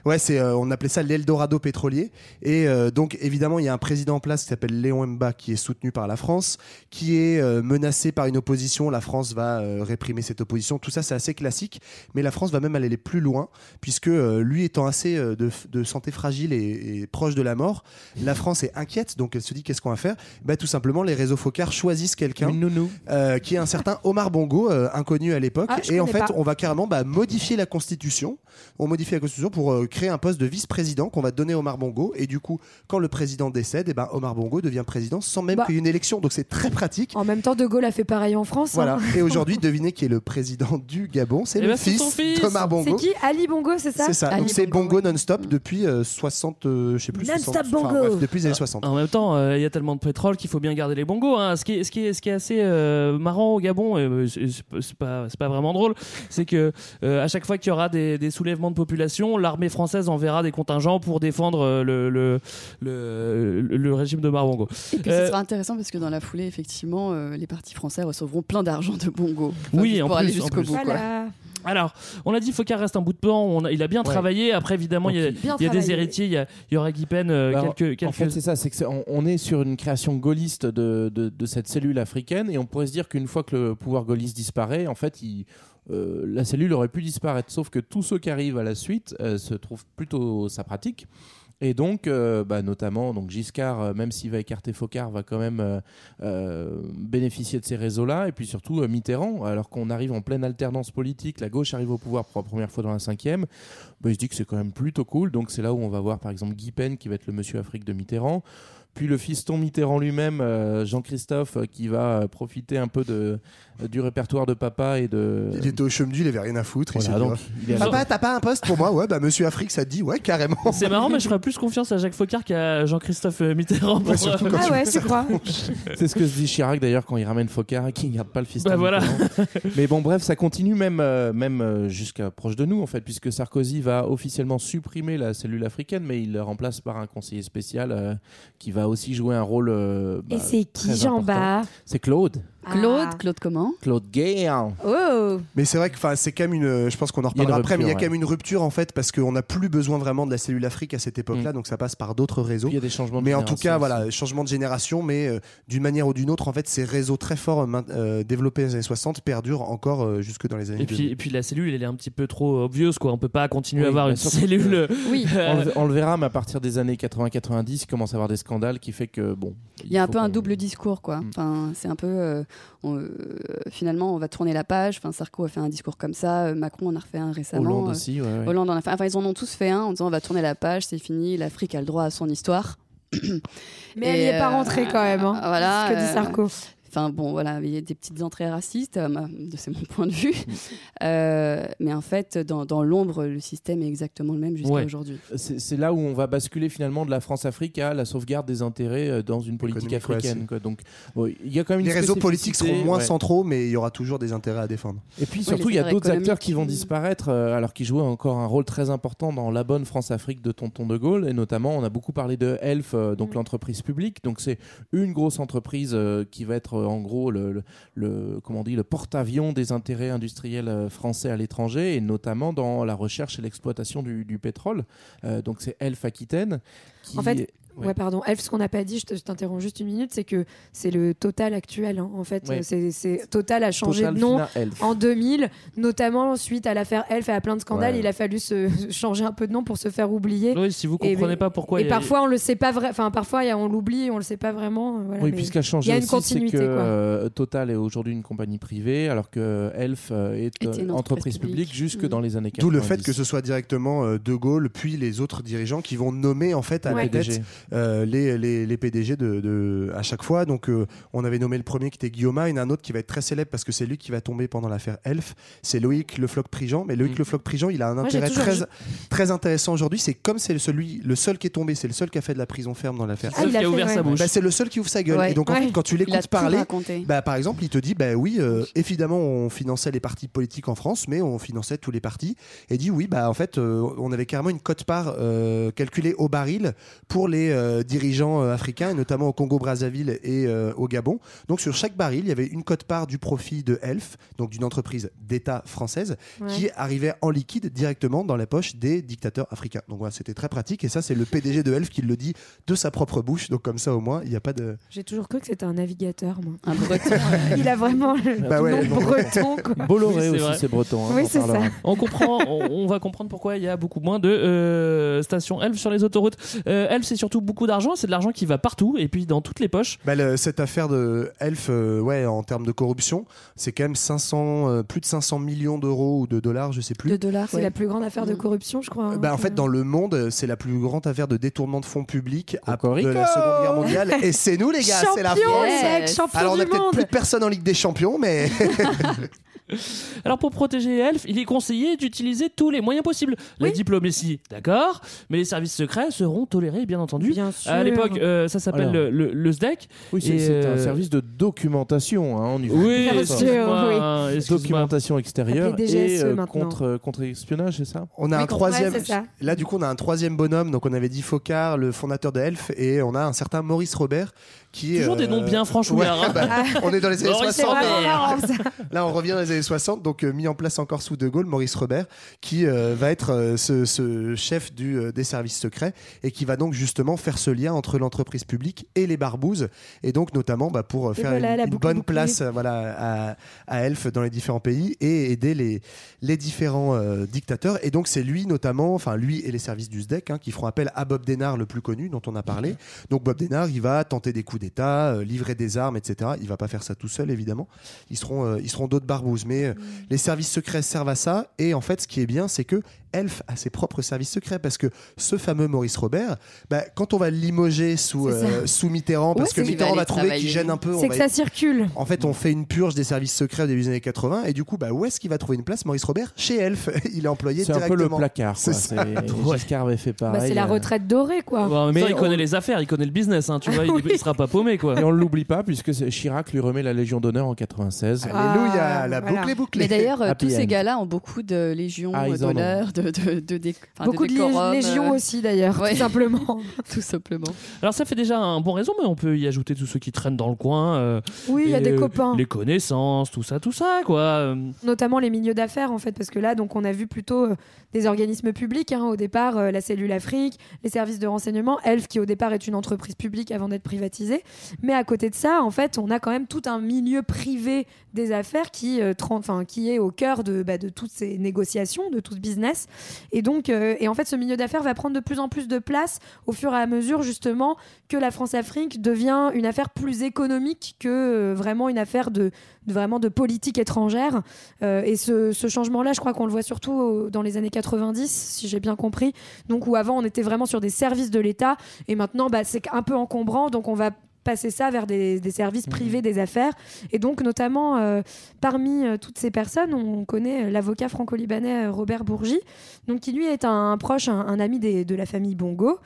Ouais, c'est, euh, on appelait ça l'Eldorado pétrolier. Et euh, donc, évidemment, il y a un président en place qui s'appelle Léon Mba, qui est soutenu par la France, qui est euh, menacé par une opposition. La France va euh, réprimer cette opposition. Tout ça, c'est assez classique. Mais la France va même aller plus loin, puisque euh, lui étant assez euh, de, de santé fragile et, et proche de la mort, la France est inquiète. Donc, elle se dit qu'est-ce qu'on va faire? Bah, Tout simplement, les réseaux focards choisissent quelqu'un Une nounou. euh, qui est un certain Omar Bongo, euh, inconnu à l'époque. Ah, et en fait, pas. on va carrément bah, modifier la Constitution. On modifie la Constitution pour euh, créer un poste de vice-président qu'on va donner à Omar Bongo. Et du coup, quand le président décède, et ben, Omar Bongo devient président sans même Bah. qu'il y ait une élection. Donc c'est très pratique. En même temps, De Gaulle a fait pareil en France. Voilà. hein. Et aujourd'hui, devinez qui est le président du Gabon? C'est Eh le c'est fils, son fils. d'Omar C'est Bongo. qui? Ali Bongo, c'est ça? C'est ça. Ali Donc c'est Bongo, Bongo non-stop depuis euh, 60, euh, je sais plus. Non-stop 60, Bongo. bref, depuis les années 60. En même temps, euh, il y a tellement de pétrole qu'il faut bien garder les bongos. hein. Ce, qui est, ce, qui est, ce qui est assez euh, marrant au Gabon, et c'est c'est pas- c'est pas, c'est pas vraiment drôle, c'est que euh, à chaque fois qu'il y aura des, des soulèvements de population, l'armée française enverra des contingents pour défendre euh, le, le, le, le régime de Marbongo. Et puis Euh, ce sera intéressant parce que dans la foulée, effectivement, euh, les partis français recevront plein d'argent de Bongo. Enfin, Oui, en plus, aller en jusqu'au plus. bout. quoi. Voilà. Alors, on a dit Focard reste un bout de pan, on a- il a bien Ouais. travaillé. Après, évidemment, il y a, Bien il y a des héritiers, il y, a- il y aura Guy Pen, euh, Bah, quelques, quelques... En fait, c'est ça, c'est on, on est sur une création gaulliste de, de, de cette cellule africaine, et on pourrait se dire qu'une fois que le pouvoir gaulliste disparaît, en fait, il, euh, la cellule aurait pu disparaître. Sauf que tous ceux qui arrivent à la suite euh, se trouvent plutôt sa pratique. Et donc, euh, bah, notamment, donc Giscard, même s'il va écarter Focard, va quand même bénéficier de ces réseaux-là. Et puis surtout Mitterrand, alors qu'on arrive en pleine alternance politique, la gauche arrive au pouvoir pour la première fois dans la cinquième, bah, il se dit que c'est quand même plutôt cool. Donc c'est là où on va voir par exemple Guy Pen qui va être le monsieur Afrique de Mitterrand. Puis le fiston Mitterrand lui-même, Jean-Christophe, qui va profiter un peu de, du répertoire de papa et de. Il était au chômage, il avait rien à foutre. il Voilà, donc, il est- Papa, t'as pas un poste pour moi? Ouais, bah Monsieur Afrique, ça te dit, ouais, carrément. C'est marrant, mais je ferais plus confiance à Jacques Focard qu'à Jean-Christophe euh, Mitterrand. Pour, Ouais, surtout quand Ah tu ouais, tu crois C'est ce que se dit Chirac d'ailleurs quand il ramène Focard et qu'il ne garde pas le fiston. Bah voilà. Mais bon, bref, ça continue même, euh, même euh, jusqu'à proche de nous en fait, puisque Sarkozy va officiellement supprimer la cellule africaine, mais il le remplace par un conseiller spécial euh, qui va a aussi joué un rôle. euh, Et bah, c'est qui, Jean-Bart important. C'est Claude. Claude, Ah. Claude comment? Claude Gay. Oh Mais c'est vrai que 'fin, c'est quand même une. Je pense qu'on en Il y a une reparlera après, mais il y a rupture, quand même une rupture en fait parce qu'on n'a plus besoin vraiment de la cellule Afrique à cette époque-là, donc ça passe par d'autres réseaux. Mm. Il y a des changements de Mais en tout génération cas, aussi. voilà, changement de génération, mais euh, d'une manière ou d'une autre, en fait, ces réseaux très forts euh, main- euh, développés dans les années 60 perdurent encore euh, jusque dans les années Et puis, 2000. et puis la cellule, elle est un petit peu trop obvious, quoi. On peut pas continuer Oui, à avoir bah, une surtout cellule. Oui. on, le, on le verra, mais à partir des années 80-90, il commence à y avoir des scandales qui fait que bon. Il y a un faut peu un qu'on- double discours, quoi. Mm. Enfin, c'est un peu. euh, on- euh, finalement, on va tourner la page. Enfin, Sarko a fait un discours comme ça. euh, Macron en a refait un récemment. Hollande euh, aussi, ouais, ouais. Hollande en a fait. Enfin, ils en ont tous fait un en disant on va tourner la page, c'est fini. L'Afrique a le droit à son histoire. Mais elle Et, n'y est pas rentrée quand même. Hein, voilà, ce que dit euh, Sarko. Enfin bon, voilà, il y a des petites entrées racistes, euh, c'est mon point de vue. Mm. Euh, mais en fait, dans, dans l'ombre, le système est exactement le même jusqu'à Ouais. aujourd'hui. C'est là où on va basculer finalement de la France-Afrique à la sauvegarde des intérêts euh, dans une politique africaine. quoi. Donc, bon, il y a quand même une Les réseaux politiques seront moins ouais. centraux, mais il y aura toujours des intérêts à défendre. Et puis surtout, il y a d'autres acteurs qui vont disparaître euh, alors qu'ils jouaient encore un rôle très important dans la bonne France-Afrique de Tonton de Gaulle. Et notamment, on a beaucoup parlé de Elf, euh, donc l'entreprise publique. Donc c'est une grosse entreprise euh, qui va être en gros le, comment on dit, le porte-avions des intérêts industriels euh, français à l'étranger et notamment dans la recherche et l'exploitation du, pétrole. Euh, donc c'est Elf Aquitaine. Qui... Ouais. Ouais, pardon. Elf, ce qu'on n'a pas dit, je te- je t'interromps juste une minute, c'est que c'est le Total actuel. hein. En fait, Ouais. c'est, Total a changé Total de nom en 2000, notamment suite à l'affaire Elf et à plein de scandales. Ouais. Il a fallu se changer un peu de nom pour se faire oublier. Oui, si vous Et- comprenez pas pourquoi. Et il y a- parfois, on le sait pas vrai. Enfin, parfois, il y a- on l'oublie, on le sait pas vraiment. euh, Voilà, oui, mais puisqu'elle Il y a une aussi, c'est continuité, que quoi. euh, Total est aujourd'hui une compagnie privée, alors que Elf euh, est euh, une entreprise entreprise publique publique. jusque Mhm. dans les années 90. D'où le fait que ce soit directement euh, De Gaulle, puis les autres dirigeants qui vont nommer en fait à Ouais. la tête les, les, les PDG de, de- à chaque fois. Donc euh, on avait nommé le premier qui était Guillaume, et un autre qui va être très célèbre parce que c'est lui qui va tomber pendant l'affaire Elf. C'est Loïc Le Floch-Prigent. Mais Loïc Mhm. Le Floch-Prigent, il a un Moi, intérêt très, très intéressant aujourd'hui. C'est comme c'est celui, le seul qui est tombé, c'est le seul qui a fait de la prison ferme dans l'affaire Ah, il a qu'il a fait, ouvert ouais. sa bouche. bah, c'est le seul qui ouvre sa gueule. Ouais. Et donc, en Ouais. fait, quand tu l'écoutes parler, bah, par exemple, il te dit bah oui, euh, évidemment, on finançait les partis politiques en France, mais on finançait tous les partis. Et dit oui, bah en fait, euh, on avait carrément une cote-part euh, calculée au baril pour les euh, dirigeants euh, africains, et notamment au Congo-Brazzaville et euh, au Gabon. Donc, sur chaque baril, il y avait une cote-part du profit de Elf, donc d'une entreprise d'État française, Ouais. qui arrivait en liquide directement dans la poche des dictateurs africains. Donc voilà, c'était très pratique. Et ça, c'est le PDG de Elf qui le dit de sa propre bouche. Donc comme ça, au moins, il n'y a pas de. J'ai toujours cru que c'était un navigateur, moi. Un breton. Il a vraiment le Bah ouais, nom breton. quoi. Bolloré Oui, aussi, c'est breton. hein, Oui, on c'est ça. On comprend, on, on va comprendre pourquoi il y a beaucoup moins de euh, stations Elf sur les autoroutes. Euh, Elf, c'est surtout beaucoup d'argent, c'est de l'argent qui va partout et puis dans toutes les poches. Bah, le- cette affaire de Elf, euh, ouais, en termes de corruption, c'est quand même 500, euh, plus de 500 millions d'euros ou de dollars, je sais plus. de dollars. C'est ouais. la plus grande affaire de corruption, je crois. hein. Bah, en fait, dans le monde, c'est la plus grande affaire de détournement de fonds publics après de la Seconde Guerre mondiale. Et c'est nous, les gars, c'est la France. Alors, on a peut-être plus de personnes en Ligue des Champions, mais Alors pour protéger Elf, il est conseillé d'utiliser tous les moyens possibles. La Oui. diplomatie, d'accord, mais les services secrets seront tolérés, bien entendu. Bien sûr. À l'époque, euh, ça s'appelle le, le- le SDEC. Oui, c'est un euh, service de documentation. Hein, on y. Oui, Bien excuse-moi, sûr, hein, excuse-moi. Documentation extérieure DGSE et euh, contre, contre espionnage, c'est ça? On a Oui, un troisième. ouais, c'est ça. Là, du coup, on a un troisième bonhomme. Donc, on avait dit Focard, le fondateur de Elf, et on a un certain Maurice Robert qui est. Toujours des noms bien franchouillards, ouais, hein. bah, on est dans les années Maurice C'est 60. vraiment Robert. marrant, ça. Là, on revient dans les années 60, donc euh, mis en place encore sous De Gaulle, Maurice Robert, qui euh, va être euh, ce, ce chef du, euh, des services secrets et qui va donc justement faire ce lien entre l'entreprise publique et les barbouzes, et donc notamment bah, pour euh, faire voilà, une, la une boucle bonne place euh, voilà, à, à Elf dans les différents pays et aider les, les différents euh, dictateurs. Et donc, c'est lui notamment, enfin lui et les services du SDEC, hein, qui feront appel à Bob Denard, le plus connu, dont on a parlé. Donc, Bob Denard, il va tenter des coups d'État, euh, livrer des armes, etc. Il va pas faire ça tout seul, évidemment. Ils seront, euh, ils seront d'autres barbouzes. Mais euh, les services secrets servent à ça. Et en fait, ce qui est bien, c'est que Elf a ses propres services secrets parce que ce fameux Maurice Robert, bah, quand on va le limoger sous, ça. euh, sous Mitterrand, parce que Mitterrand va trouver qu'il gêne un peu. C'est va que ça circule. en fait, on fait une purge des services secrets au début des années 80 et du coup, bah, où est-ce qu'il va trouver une place, Maurice Robert? Chez Elf. Il est employé C'est un peu directement. le placard. ça. Giscard avait fait pareil. Bah, c'est la euh, retraite dorée, quoi. Bon, en même Mais temps, il on- connaît les affaires, il connaît le business, hein, tu vois, il, Oui. il sera pas paumé quoi. Et on ne l'oublie pas puisque Chirac lui remet la Légion d'honneur en 96. Alléluia, Ah, la voilà. boucle est bouclée. Mais d'ailleurs, tous ces gars-là ont beaucoup de légions Ah, d'honneur, de, de, de, Beaucoup de, légions euh, aussi d'ailleurs, ouais. tout simplement. tout simplement. Alors ça fait déjà un bon réseau, mais on peut y ajouter tous ceux qui traînent dans le coin. euh, Oui, il y a des euh, copains. Les connaissances, tout ça, tout ça, quoi. Notamment les milieux d'affaires en fait parce que là donc on a vu plutôt euh, des organismes publics hein, au départ euh, la cellule Afrique les services de renseignement Elf qui au départ est une entreprise publique avant d'être privatisée mais à côté de ça en fait on a quand même tout un milieu privé des affaires qui euh, qui est au cœur de, bah, de toutes ces négociations de tout ce business et donc euh, et en fait ce milieu d'affaires va prendre de plus en plus de place au fur et à mesure justement que la France-Afrique devient une affaire plus économique que euh, vraiment une affaire de, vraiment de politique étrangère. Euh, et ce, changement-là, je crois qu'on le voit surtout dans les années 90, si j'ai bien compris. Donc où avant on était vraiment sur des services de l'État et maintenant bah, c'est un peu encombrant, donc on va passer ça vers des, des services privés des affaires. Et donc, notamment, euh, parmi euh, toutes ces personnes, on connaît euh, l'avocat franco-libanais Robert Bourgi, donc qui lui est un, un proche, un, un ami des- de la famille Bongo,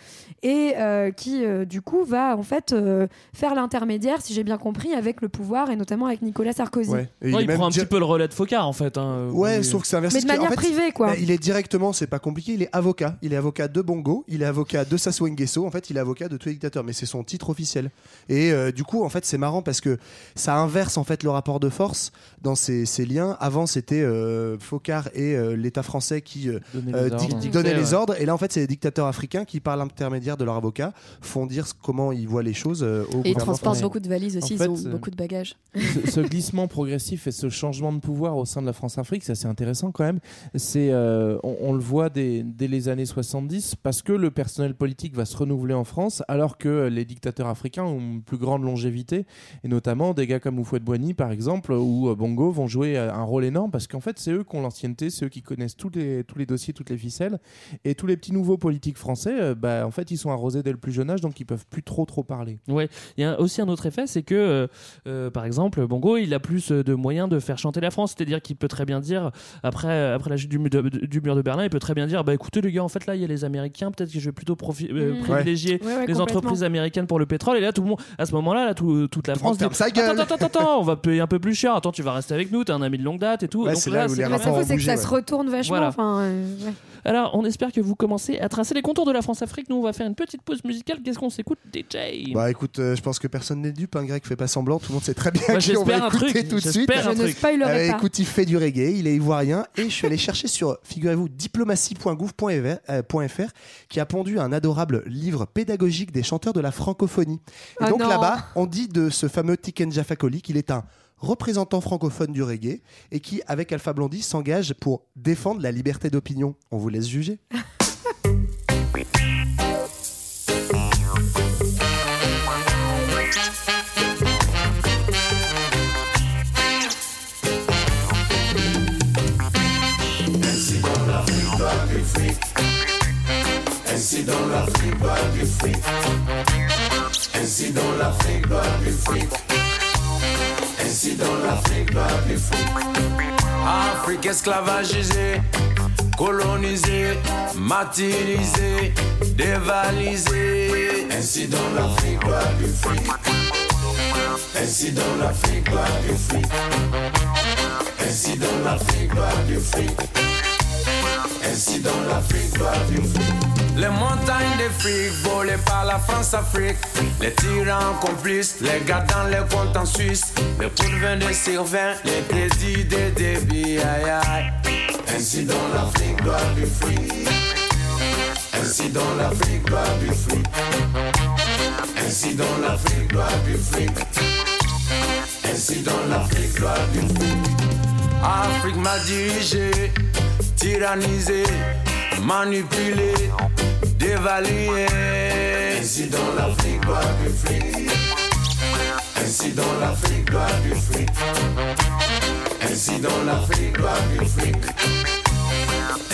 et euh, qui, euh, du coup, va en fait euh, faire l'intermédiaire, si j'ai bien compris, avec le pouvoir, et notamment avec Nicolas Sarkozy. Ouais. Et ouais, est il, prend un petit peu le relais de Focard, en fait. hein. Ouais, Oui. sauf que c'est inversé. Mais de en manière fait, privée, quoi. bah, il est directement, c'est pas compliqué, il est avocat. Il est avocat de Bongo, il est avocat de Sassou Nguesso. En fait, il est avocat de tous les dictateurs, mais c'est son titre officiel. Et euh, du coup, en fait, c'est marrant parce que ça inverse en fait le rapport de force dans ces, ces liens. Avant, c'était euh, Focard et euh, l'État français qui les donnaient les ouais. ordres. Et là, en fait, c'est les dictateurs africains qui, par l'intermédiaire de leur avocat, font dire comment ils voient les choses euh, au Et ils transportent français. beaucoup de valises aussi, En ils fait, ont euh, beaucoup de bagages. ce, ce glissement progressif et ce changement de pouvoir au sein de la France-Afrique, c'est assez intéressant quand même. C'est, euh, on, on le voit dès, dès les années 70 parce que le personnel politique va se renouveler en France alors que les dictateurs africains ont une plus grande longévité et notamment des gars comme Houphouët Boigny par exemple ou euh, Bongo vont jouer euh, un rôle énorme parce qu'en fait c'est eux qui ont l'ancienneté, c'est eux qui connaissent tous les, tous les dossiers, toutes les ficelles et tous les petits nouveaux politiques français, euh, bah, en fait ils sont arrosés dès le plus jeune âge donc ils peuvent plus trop trop parler. Ouais, il y a aussi un autre effet, c'est que, euh, euh, par exemple, Bongo, il a plus de moyens de faire chanter la France. C'est-à-dire qu'il peut très bien dire, après, après la chute du, mu- de- du mur de Berlin, il peut très bien dire, bah écoutez les gars, en fait là, il y a les Américains, peut-être que je vais plutôt profi- euh, Mm. privilégier Ouais, ouais, les entreprises américaines pour le pétrole. Et là, tout le monde, à ce moment-là, là, tout- toute la France dit, sa attends, attends, attends, attends, on va payer un peu plus cher. Attends, tu vas rester avec nous, t'es un ami de longue date et tout. Ouais, Donc c'est là où les c'est que bougé, ça ouais. se retourne vachement. Voilà. Enfin, euh, ouais. Alors, on espère que vous commencez à tracer les contours de la France-Afrique. Nous, on va faire une petite pause musicale. Qu'est-ce qu'on s'écoute, DJ Bah écoute, euh, je pense que personne n'est dupe. Un grec fait pas semblant. Tout le monde sait très bien qui on va écouter truc. tout de suite. Un Je ne truc. Euh, pas. écoute, il fait du reggae, il est ivoirien et je suis allé chercher sur, figurez-vous, diplomatie.gouv.fr .fr, qui a pondu un adorable livre pédagogique des chanteurs de la francophonie. Et Ah donc là-bas, on dit de ce fameux Tiken Jah Fakoly qu'il est un représentant francophone du reggae et qui, avec Alpha Blondie, s'engage pour défendre la liberté d'opinion. On vous laisse juger. Afrique esclavagisée, colonisée, martyrisée, dévalisée. Ainsi dans l'Afrique doit du fric. Ainsi dans l'Afrique doit du fric. Ainsi dans l'Afrique doit du fric. Ainsi dans l'Afrique doit du fric. Les montagnes de fric volées par la France-Afrique. Les tyrans complices, les gars dans les comptes en Suisse. Les pourvins des servants, les crédits des débits. Aïe aïe. Ainsi dans l'Afrique doit du fric. Ainsi dans l'Afrique doit du fric. Ainsi dans l'Afrique doit du fric. Ainsi dans l'Afrique doit du fric. Afrique m'a dirigé, tyrannisé, manipulé, dévalué. Ainsi dans l'Afrique doit du fric. Ainsi dans l'Afrique doit du fric. Ainsi dans l'Afrique doit du fric.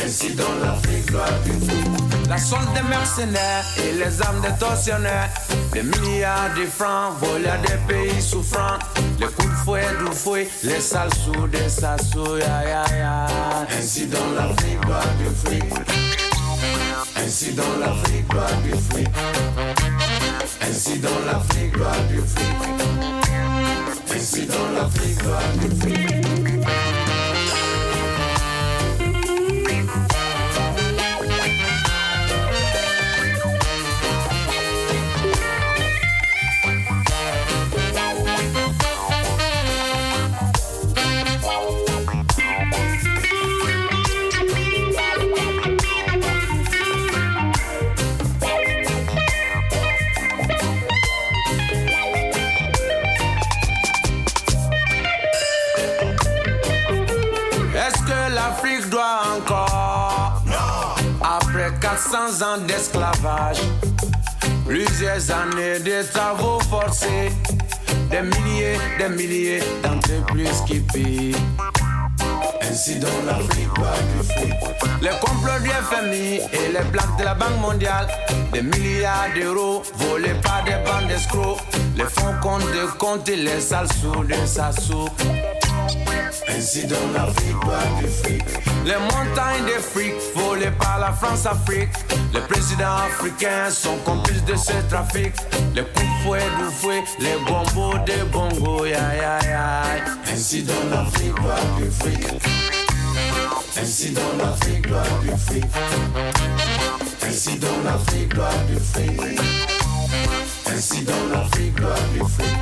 Ainsi dans l'Afrique doit du fric. La solde des mercenaires et les armes des tortionnaires. Des milliards de francs volés à des pays souffrants. Les coups de fouet du fouet, les sales sous des sassous. Ya, ya, ya. Ainsi dans l'Afrique doit du fric. Ainsi dans l'Afrique doit du fric. Ainsi dans l'Afrique doit du fric. Ainsi dans l'Afrique doit du fric. 400 ans d'esclavage, plusieurs années de travaux forcés, des milliers, des milliers d'entreprises qui pillent. Ainsi dans l'Afrique du fric. Les complots du FMI et les blagues de la Banque mondiale. Des milliards d'euros volés par des bandes d'escrocs. Les fonds comptent de compte et les sales sous de sa. Ainsi dans l'Afrique va du fric. Les montagnes de fric volées par la France-Afrique. Les présidents africains sont complices de ce trafic. Les coups de fouet du fouet, les bombos des bongos, ya ya ya. Ainsi dans l'Afrique va du fric. Ainsi dans l'Afrique va du fric. Ainsi dans l'Afrique va du fric. Ainsi dans l'Afrique va du fric.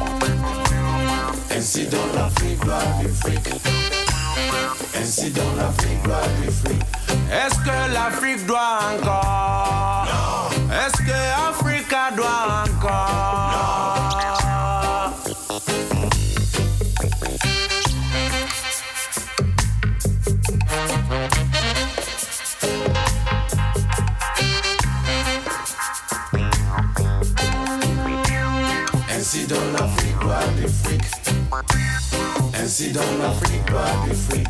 Ainsi dans l'Afrique va du fric. Ainsi dans l'Afrique fric. Est-ce que l'Afrique doit encore? Non. Est-ce que Africa doit encore? Ainsi dans l'Afrique doit du fric. Ainsi dans l'Afrique doit du fric.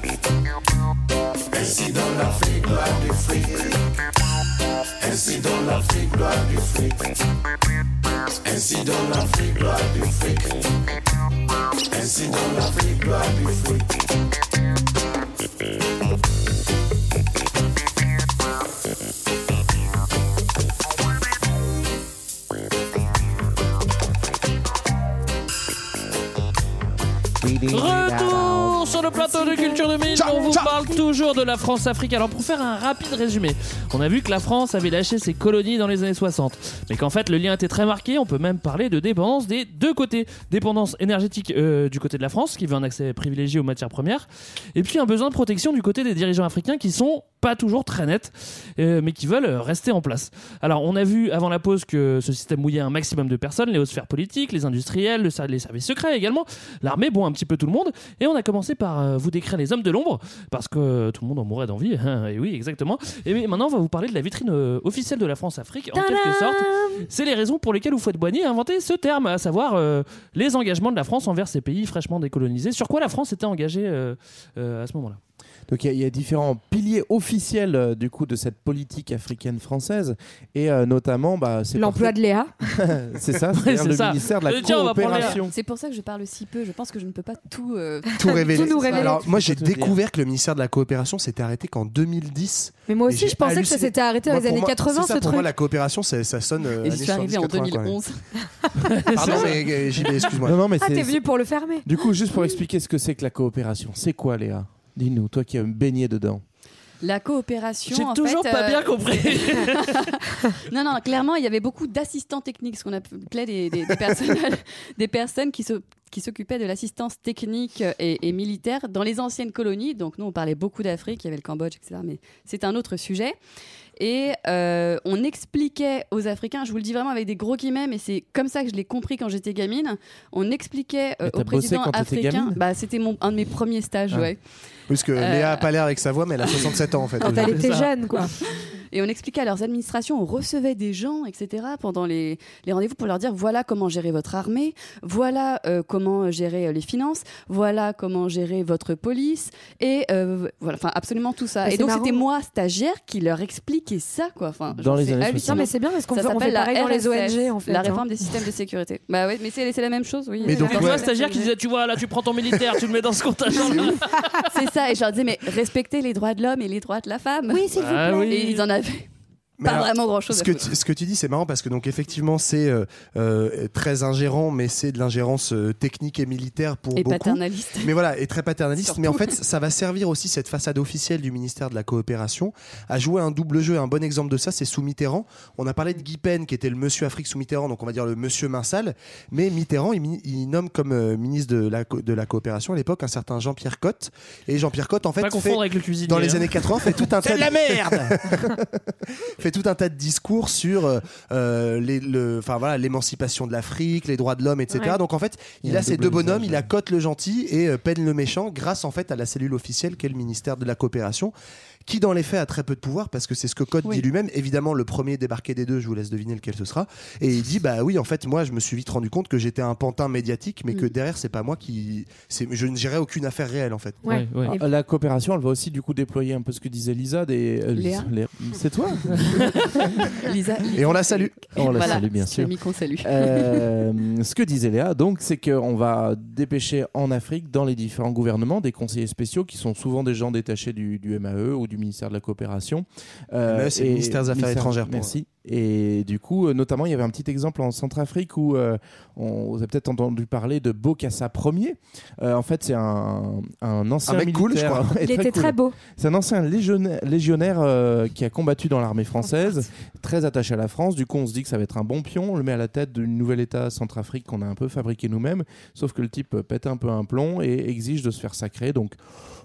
Ainsi dans l'Afrique doit du fric. Ainsi dans l'Afrique doit du fric. Ainsi dans l'Afrique doit du fric. Ainsi dans l'Afrique doit du fric. leading me down. Retour sur le plateau de Culture 2000, on vous parle toujours de la France-Afrique. Alors pour faire un rapide résumé, on a vu que la France avait lâché ses colonies dans les années 60, mais qu'en fait le lien était très marqué, on peut même parler de dépendance des deux côtés. Dépendance énergétique euh, du côté de la France, qui veut un accès privilégié aux matières premières, et puis un besoin de protection du côté des dirigeants africains qui sont pas toujours très nets, euh, mais qui veulent rester en place. Alors on a vu avant la pause que ce système mouillait un maximum de personnes, les hautes sphères politiques, les industriels, les services secrets également, l'armée, bon un petit peu tout le monde, et on a commencé par euh, vous décrire les hommes de l'ombre, parce que tout le monde en mourait d'envie, hein, et oui exactement, et maintenant on va vous parler de la vitrine euh, officielle de la France-Afrique, en quelque sorte, c'est les raisons pour lesquelles Houphouët-Boigny a inventé ce terme, à savoir euh, les engagements de la France envers ces pays fraîchement décolonisés, sur quoi la France était engagée euh, euh, à ce moment-là? Donc il y a- il y, a différents piliers officiels euh, du coup de cette politique africaine française et euh, notamment bah, c'est L'emploi de Léa. c'est ça, Ouais, c'est c'est le ça. ministère de la coopération. C'est pour ça que je parle si peu. Je pense que je ne peux pas tout. euh, Tout révéler. nous révéler. Alors moi j'ai tout découvert que le ministère de la coopération s'était arrêté qu'en 2010. Mais moi aussi, je pensais que ça s'était arrêté Moi, dans les années moi- 80, c'est ça, ce pour moi truc. la coopération ça, ça sonne. Et années suis arrivée en 70, 80, quand même. 2011. Pardon mais excuse-moi. Non, non, mais Ah, t'es venu pour le fermer. Du coup, juste pour expliquer ce que c'est que la coopération, c'est quoi Léa? Dis-nous, toi qui as baigné dedans. La coopération. J'ai toujours fait, pas euh, bien compris. Non, non, clairement, il y avait beaucoup d'assistants techniques, ce qu'on appelait des, des, des personnes, des personnes qui se qui s'occupaient de l'assistance technique et, et militaire dans les anciennes colonies. Donc nous, on parlait beaucoup d'Afrique, il y avait le Cambodge, etc. Mais c'est un autre sujet. Et euh, on expliquait aux Africains, je vous le dis vraiment avec des gros guillemets, mais c'est comme ça que je l'ai compris quand j'étais gamine. On expliquait euh, t'étais africains. gamine? Bah, c'était mon un de mes premiers stages, Ah. ouais. Parce que Euh, Léa a pas l'air avec sa voix mais elle a 67 ans en fait. Quand elle était jeune, quoi. Et on expliquait à leurs administrations, on recevait des gens, etc., pendant les, les rendez-vous pour leur dire voilà comment gérer votre armée, voilà euh, comment gérer euh, les finances, voilà comment gérer votre police, et euh, voilà, enfin absolument tout ça. Mais et donc c'était moi, stagiaire, qui leur expliquait ça, quoi. Enfin, Dans les années. Non, mais c'est bien parce qu'on fait, on s'appelle fait la pareil dans les RSS, ONG, en fait. La hein. réforme des systèmes de sécurité. Bah oui, mais c'est la même chose, oui. Mais donc, vois, stagiaire qui disait Tu vois, là, tu prends ton militaire, tu le mets dans ce contingent. c'est ça. Et je leur disais, mais respectez les droits de l'homme et les droits de la femme. Oui, s'il vous Ah plaît. oui. Et ils en avaient live. Mais pas alors, vraiment grand-chose Ce à que, foutre. tu, ce que tu dis, c'est marrant parce que donc effectivement c'est euh, euh, très ingérant, mais c'est de l'ingérence euh, technique et militaire pour Et beaucoup. paternaliste. Mais voilà, et très paternaliste. Surtout. Mais en fait, ça va servir aussi cette façade officielle du ministère de la coopération à jouer un double jeu. Un bon exemple de ça, c'est sous Mitterrand. On a parlé de Guy Pen, qui était le monsieur Afrique sous Mitterrand, donc on va dire le monsieur Minsal. Mais Mitterrand, il, nomme comme euh, ministre de la, co- de la coopération à l'époque un certain Jean-Pierre Cotte. Et Jean-Pierre Cotte, en fait, Pas fait- confondre avec le cuisinier. dans les hein. années 80, fait tout un tas C'est de la merde fait tout un tas de discours sur euh, euh, les- le, enfin voilà, l'émancipation de l'Afrique, les droits de l'homme, etc. Ouais. Donc en fait, Il il a ces deux bonhommes, visage, il a ouais. Cotte le gentil et euh, Pen le méchant, grâce en fait à la cellule officielle qu'est le ministère de la coopération qui dans les faits a très peu de pouvoir parce que c'est ce que Code Oui. dit lui-même. Évidemment, le premier débarqué des deux, je vous laisse deviner lequel ce sera. Et il dit bah oui, en fait, moi, je me suis vite rendu compte que j'étais un pantin médiatique, mais Mm. que derrière, c'est pas moi qui, c'est, je ne gérais aucune affaire réelle en fait. Ouais. Ouais, Ah, La coopération, elle va aussi du coup déployer un peu ce que disait Lisa. Des, euh, Léa C'est toi Lisa. Et on la salue. On la Voilà, salue bien sûr. salue. Euh, ce que disait Léa, donc, c'est qu'on va dépêcher en Afrique, dans les différents gouvernements, des conseillers spéciaux qui sont souvent des gens détachés du, du MAE ou du ministère de la Coopération. Euh, c'est le et- ministère des Affaires étrangères, pour Merci. Et du coup, euh, notamment, il y avait un petit exemple en Centrafrique où euh, on, vous avez peut-être entendu parler de Bokassa Ier. Euh, en fait, c'est un, un ancien Un mec cool, je militaire. crois. Il était cool. très beau. C'est un ancien légionnaire, légionnaire, euh, qui a combattu dans l'armée française, très attaché à la France. Du coup, on se dit que ça va être un bon pion. On le met à la tête d'une nouvelle État Centrafrique qu'on a un peu fabriqué nous-mêmes. Sauf que le type pète un peu un plomb et exige de se faire sacrer. Donc,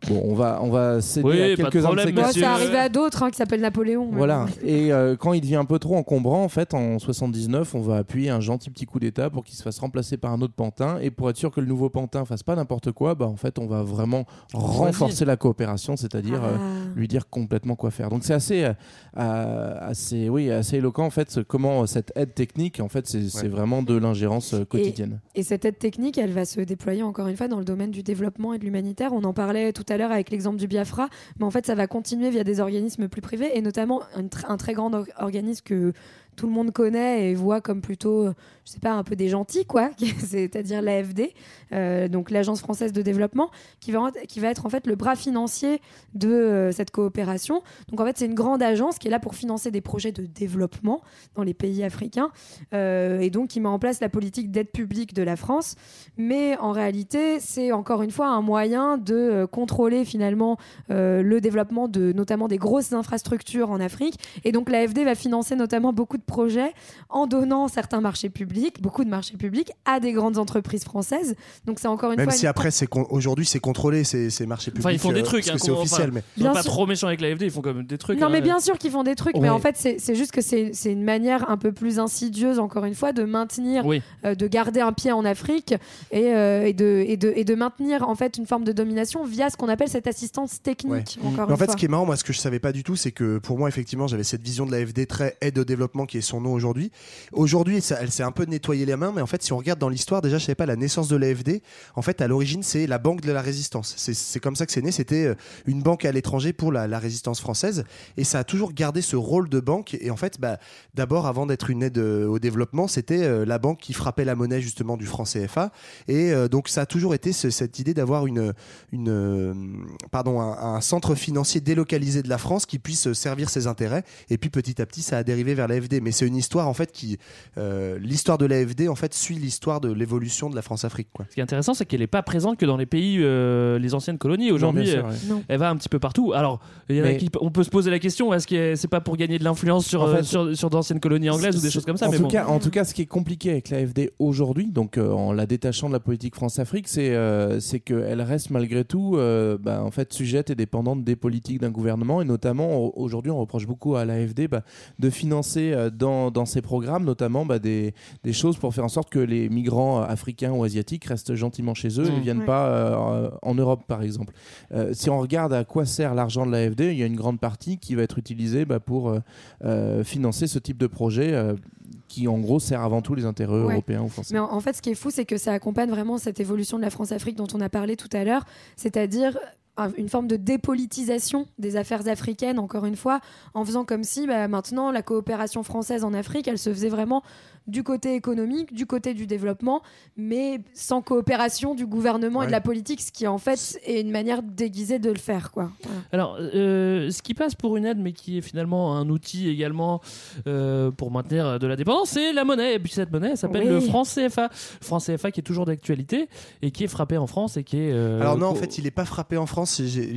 bon, on va, on va céder Oui, à pas de quelques-uns de Bon, monsieur. ça arrivait à d'autres hein, qui s'appellent Napoléon. Voilà. Et euh, quand il devient un peu trop encombrant, en fait, en 79, on va appuyer un gentil petit coup d'État pour qu'il se fasse remplacer par un autre pantin. Et pour être sûr que le nouveau pantin fasse pas n'importe quoi, bah, en fait, on va vraiment renforcer la coopération, c'est-à-dire euh, Ah. lui dire complètement quoi faire. Donc c'est assez, euh, euh, assez, oui, assez éloquent en fait ce- comment cette aide technique, en fait, c'est vraiment de l'ingérence quotidienne. Et cette aide technique, elle va se déployer encore une fois dans le domaine du développement et de l'humanitaire. On en parlait tout à l'heure avec l'exemple du Biafra, mais en fait, ça va continuer via des organismes plus privés et notamment un, tr- un très grand or- organisme que tout le monde connaît et voit comme plutôt, euh, je sais pas, un peu des gentils, quoi, c'est-à-dire l'AFD, euh, donc l'Agence française de développement, qui va, qui va être en fait le bras financier de euh, cette coopération. Donc en fait, c'est une grande agence qui est là pour financer des projets de développement dans les pays africains euh, et donc qui met en place la politique d'aide publique de la France. Mais en réalité, c'est encore une fois un moyen de contrôler finalement le développement de notamment des grosses infrastructures en Afrique. Et donc l'AFD va financer notamment beaucoup de projets en donnant certains marchés publics, beaucoup de marchés publics, à des grandes entreprises françaises. Donc c'est encore une Même fois si une- après, c'est con- aujourd'hui, c'est contrôlé ces, ces marchés publics. Enfin, ils font des euh, trucs. parce hein, que c'est officiel, enfin, mais. Ils sont Bien pas sûr. trop méchants avec l'AFD, ils font quand même des trucs. Non, hein. mais bien sûr qu'ils font des trucs, mais en fait, c'est juste que c'est c'est une manière un peu plus insidieuse, encore une fois, de maintenir, Oui. euh, de garder un pied en Afrique et, euh, et, de, et, de, et de maintenir en fait une forme de domination via ce qu'on appelle cette assistance technique. Ouais. Encore Mais en une fait, fois. ce qui est marrant, moi, ce que je savais pas du tout, c'est que pour moi, effectivement, j'avais cette vision de l'AFD très aide au développement qui est son nom aujourd'hui. Aujourd'hui, elle s'est un peu nettoyée les mains, mais en fait, si on regarde dans l'histoire, déjà, je savais pas la naissance de l'AFD. En fait, à l'origine, c'est la Banque de la Résistance. C'est- comme ça que c'est né. C'était euh, une banque à l'étranger pour la, résistance française, et ça a toujours gardé ce rôle de banque. Et en fait, bah, d'abord, avant d'être une aide euh, au développement, c'était euh, la banque qui frappait la monnaie justement du franc CFA. Et donc, ça a toujours été ce- cette idée d'avoir une, pardon, un, centre financier délocalisé de la France qui puisse servir ses intérêts. Et puis petit à petit, ça a dérivé vers l'AFD. Mais c'est une histoire en fait qui, l'histoire de l'AFD en fait suit l'histoire de l'évolution de la France-Afrique. Quoi. Ce qui est intéressant, c'est qu'elle n'est pas présente que dans les pays, euh, les anciennes colonies. Aujourd'hui, euh, elle va un petit peu partout. Alors, il y en a Mais- qui- on peut se poser la question est-ce que c'est pas pour gagner de l'influence sur, En euh, fait, sur, sur d'anciennes colonies anglaises ou des choses comme ça en, mais tout bon. cas, en tout cas, ce qui est compliqué avec l'AFD aujourd'hui, donc euh, en la détachant de la politique France-Afrique, c'est euh, c'est qu'elle reste malgré tout euh, bah, en fait, sujette et dépendante des politiques d'un gouvernement. Et notamment, au- aujourd'hui, on reproche beaucoup à l'AFD bah, de financer euh, dans, dans ses programmes, notamment bah, des, des choses pour faire en sorte que les migrants euh, africains ou asiatiques restent gentiment chez eux et Mmh. ne viennent Ouais. pas euh, en Europe, par exemple. Euh, si on regarde à quoi sert l'argent de l'AFD, il y a une grande partie qui va être utilisée bah, pour financer ce type de projet qui, en gros, sert avant tout les intérêts Ouais. européens ou français. Mais en, en fait, ce qui est fou, c'est que ça accompagne vraiment cette évolution de la France-Afrique dont on a parlé tout à l'heure, c'est-à-dire une forme de dépolitisation des affaires africaines, encore une fois, en faisant comme si bah, maintenant la coopération française en Afrique, elle se faisait vraiment du côté économique, du côté du développement, mais sans coopération du gouvernement et de la politique, ce qui en fait est une manière déguisée de le faire. Quoi. Voilà. Alors, euh, ce qui passe pour une aide, mais qui est finalement un outil également euh, pour maintenir de la dépendance, c'est la monnaie. Et puis cette monnaie, elle s'appelle Oui. le franc CFA. Le franc CFA qui est toujours d'actualité et qui est frappé en France et qui est. euh, Alors non, en fait, il est pas frappé en France.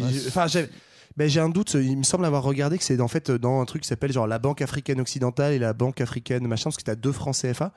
Ah, j'ai- c'est- enfin, j'ai, ben, j'ai un doute. Il me semble avoir regardé que c'est en fait dans un truc qui s'appelle genre la Banque africaine occidentale et la Banque africaine machin, parce que t'as deux francs CFA.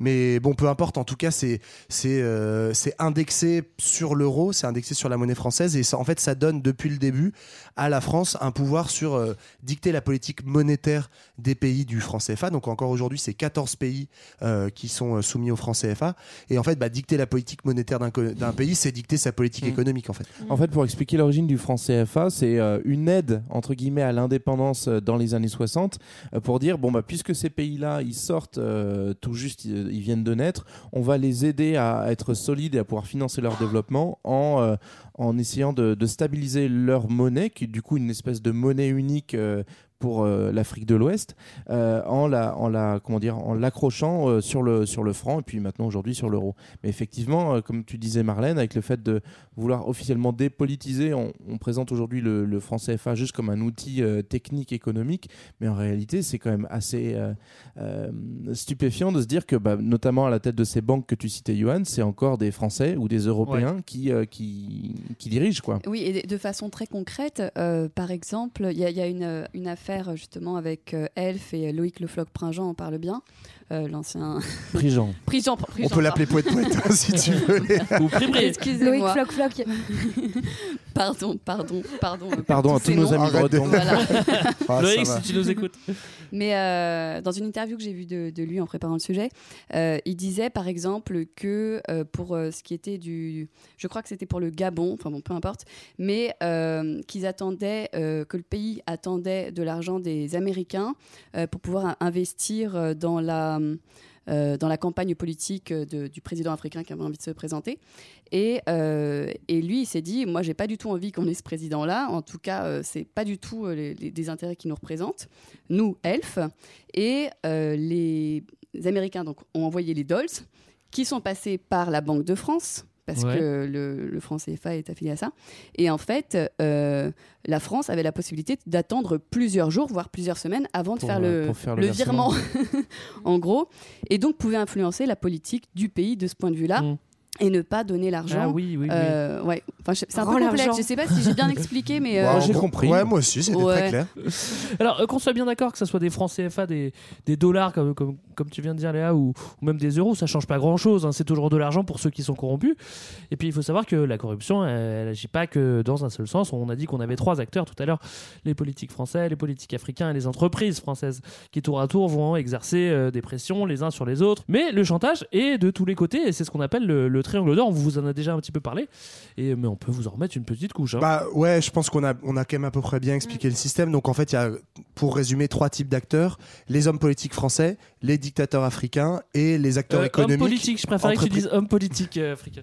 Mais bon, peu importe. En tout cas, c'est c'est euh, indexé sur l'euro, c'est indexé sur la monnaie française et ça, en fait, ça donne depuis le début à la France un pouvoir sur euh, dicter la politique monétaire des pays du franc CFA. Donc encore aujourd'hui, c'est 14 pays euh, qui sont euh, soumis au franc CFA. Et en fait, bah, dicter la politique monétaire d'un pays, c'est dicter sa politique Mm. économique en fait. En fait, pour expliquer l'origine du franc CFA, c'est une aide entre guillemets à l'indépendance euh, dans les années 60 euh, pour dire bon bah puisque ces pays-là ils sortent euh, tout juste ils, viennent de naître, on va les aider à être solides et à pouvoir financer leur développement en euh, en essayant de, de stabiliser leur monnaie qui est du coup une espèce de monnaie unique euh, pour euh, l'Afrique de l'Ouest euh, en la en la comment dire en l'accrochant euh, sur le sur le franc et puis maintenant aujourd'hui sur l'euro. Mais effectivement, comme tu disais Marlène, avec le fait de vouloir officiellement dépolitiser, on, on présente aujourd'hui le, le franc CFA juste comme un outil technique économique, mais en réalité c'est quand même assez stupéfiant de se dire que bah, notamment à la tête de ces banques que tu citais, Johan, c'est encore des Français ou des Européens qui, qui qui dirigent quoi. Oui, et de façon très concrète, par exemple, il y, y a une, une affaire justement avec euh, Elf et Loïc Le Floch-Pringent en parle bien, euh, l'ancien. Prigent. Prigent, On peut l'appeler pardon. poète poète si tu veux. Ou. Excusez-moi. Loïc Floc Floc. Pardon, pardon, pardon. Pardon à tous nos noms. amis bretons. Voilà. Ah, Loïc, si tu nous écoutes. Mais euh, dans une interview que j'ai vue de, de lui en préparant le sujet, euh, il disait par exemple que euh, pour euh, ce qui était du. Je crois que c'était pour le Gabon, enfin bon, peu importe, mais euh, qu'ils attendaient, euh, que le pays attendait de l'argent des Américains euh, pour pouvoir investir dans la. Euh, dans la campagne politique du président africain qui avait envie de se présenter. Et, euh, et lui, il s'est dit, moi, j'ai pas du tout envie qu'on ait ce président-là. En tout cas, euh, c'est pas du tout euh, les, les- intérêts qui nous représentent, nous, elfes. Et euh, les Américains donc, ont envoyé les Dolls, qui sont passés par la Banque de France, parce Ouais. que le, le franc CFA est affilié à ça. Et en fait, euh, la France avait la possibilité d'attendre plusieurs jours, voire plusieurs semaines, avant de Pour, faire, euh, le, pour faire le le versement. virement, en gros. Et donc, pouvait influencer la politique du pays de ce point de vue-là. Mm. Et ne pas donner l'argent. Ah oui, oui, oui. Euh, ouais. Enfin, je- c'est un Rends peu complexe. Je sais pas si j'ai bien expliqué, mais. Ouais, euh, j'ai compris. Ouais, moi aussi, c'était Ouais. très clair. Alors, euh, qu'on soit bien d'accord que ça soit des francs CFA, des, des dollars, comme, comme, comme tu viens de dire, Léa, ou, ou même des euros, ça change pas grand chose. C'est toujours de l'argent pour ceux qui sont corrompus. Et puis, il faut savoir que la corruption, elle, elle agit pas que dans un seul sens. On a dit qu'on avait trois acteurs tout à l'heure les politiques français, les politiques africains et les entreprises françaises qui, tour à tour, vont exercer euh, des pressions les uns sur les autres. Mais le chantage est de tous les côtés et c'est ce qu'on appelle le, le triangle d'or. On vous en a déjà un petit peu parlé. Et, mais on peut vous en remettre une petite couche. hein. Bah ouais, je pense qu'on a, on a quand même à peu près bien expliqué le système. Donc en fait, il y a, pour résumer, trois types d'acteurs les hommes politiques français, les dictateurs africains et les acteurs Euh, économiques. politique, je préférais que tu entrepris- dises homme politique euh, africain.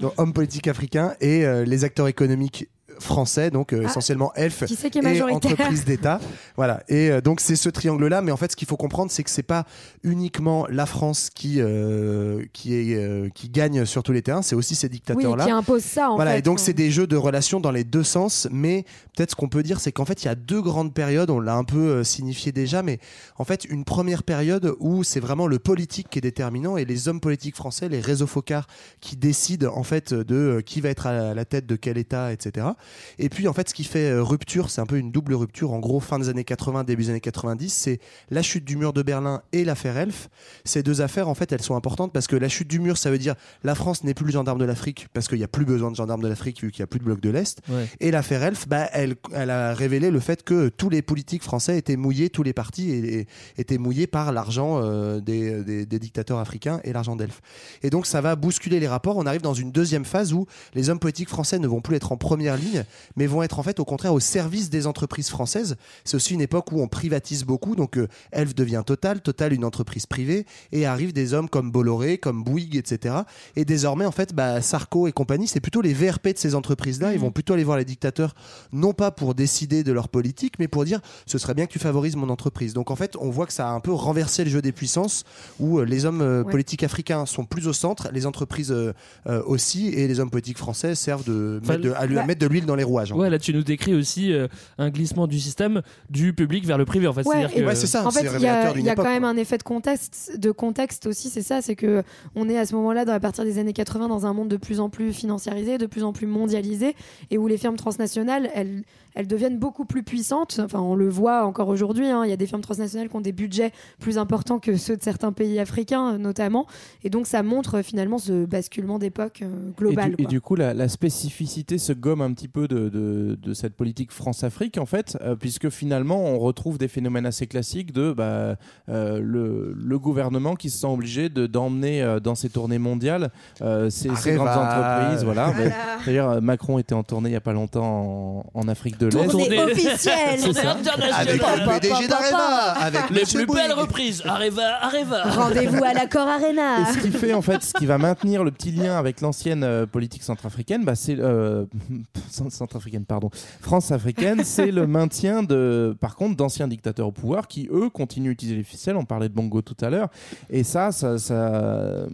donc, hommes politiques africains et euh, les acteurs économiques français, donc euh, Ah, essentiellement elfes Qui c'est qui est et entreprises d'État. Voilà. Et euh, donc c'est ce triangle-là, mais en fait, ce qu'il faut comprendre, c'est que c'est pas uniquement la France qui euh, qui est euh, qui gagne sur tous les terrains, c'est aussi ces Oui, dictateurs-là. qui impose ça en Voilà, fait. et donc c'est des jeux de relations dans les deux sens, mais peut-être ce qu'on peut dire, c'est qu'en fait, il y a deux grandes périodes, on l'a un peu signifié déjà, mais en fait, une première période où c'est vraiment le politique qui est déterminant et les hommes politiques français, les réseaux focards qui décident en fait de qui va être à la tête de quel État, etc. Et puis en fait, ce qui fait euh, rupture, c'est un peu une double rupture, en gros, fin des années 80, début des années 90, c'est la chute du mur de Berlin et l'affaire Elf. Ces deux affaires, en fait, elles sont importantes parce que la chute du mur, ça veut dire la France n'est plus le gendarme de l'Afrique parce qu'il n'y a plus besoin de gendarme de l'Afrique vu qu'il n'y a plus de bloc de l'Est. Ouais. Et l'affaire Elf, bah, elle, elle a révélé le fait que tous les politiques français étaient mouillés, tous les partis et- et- étaient mouillés par l'argent euh, des, des- des dictateurs africains et l'argent d'Elf. Et donc ça va bousculer les rapports. On arrive dans une deuxième phase où les hommes politiques français ne vont plus être en première ligne, mais vont être en fait au contraire au service des entreprises françaises. C'est aussi une époque où on privatise beaucoup. Donc euh, Elf devient Total, Total une entreprise privée, et arrivent des hommes comme Bolloré, comme Bouygues, etc. Et désormais, en fait, bah, Sarko et compagnie, c'est plutôt les VRP de ces entreprises-là. Ils vont plutôt aller voir les dictateurs, non pas pour décider de leur politique, mais pour dire ce serait bien que tu favorises mon entreprise. Donc en fait, on voit que ça a un peu renversé le jeu des puissances, où euh, les hommes euh, Ouais. politiques africains sont plus au centre, les entreprises aussi, et les hommes politiques français servent de, mettre de- à, lui- à mettre de l'huile dans les rouages. Ouais, là tu nous décris aussi euh, un glissement du système du public vers le privé. En fait, Ouais, C'est-à-dire et- que- Ouais, c'est ça, En c'est fait, il y a, d'une il y a époque, quand même quoi. un effet de contexte, de contexte aussi, c'est ça, c'est que on est à ce moment-là, dans- à partir des années 80, dans un monde de plus en plus financiarisé, de plus en plus mondialisé, et où les firmes transnationales, elles, elles deviennent beaucoup plus puissantes. Enfin, on le voit encore aujourd'hui. hein, Il y a des firmes transnationales qui ont des budgets plus importants que ceux de certains pays africains, euh, notamment. Et donc, ça montre euh, finalement ce basculement d'époque euh, Et global. du, et du coup, la, la spécificité se gomme un petit peu de, de- de cette politique France-Afrique en fait, euh, puisque finalement on retrouve des phénomènes assez classiques de bah, euh, le, le gouvernement qui se sent obligé de d'emmener euh, dans ses tournées mondiales euh, Areva. grandes entreprises. Voilà. Voilà. D'ailleurs, Macron était en tournée il n'y a pas longtemps en, en Afrique de l'Est. Tournée officielle. Avec le PDG d'Areva, avec Les Monsieur plus belles Bouygues. reprises. Areva, Areva. Rendez-vous à l'accord Arena. Et ce qui fait en fait, ce qui va maintenir le petit lien avec l'ancienne euh, politique centrafricaine, bah, c'est euh, centrafricaine, pardon, France-africaine, c'est le maintien de, par contre, d'anciens dictateurs au pouvoir qui eux continuent d'utiliser les ficelles. On parlait de Bongo tout à l'heure, et ça, ça, ça-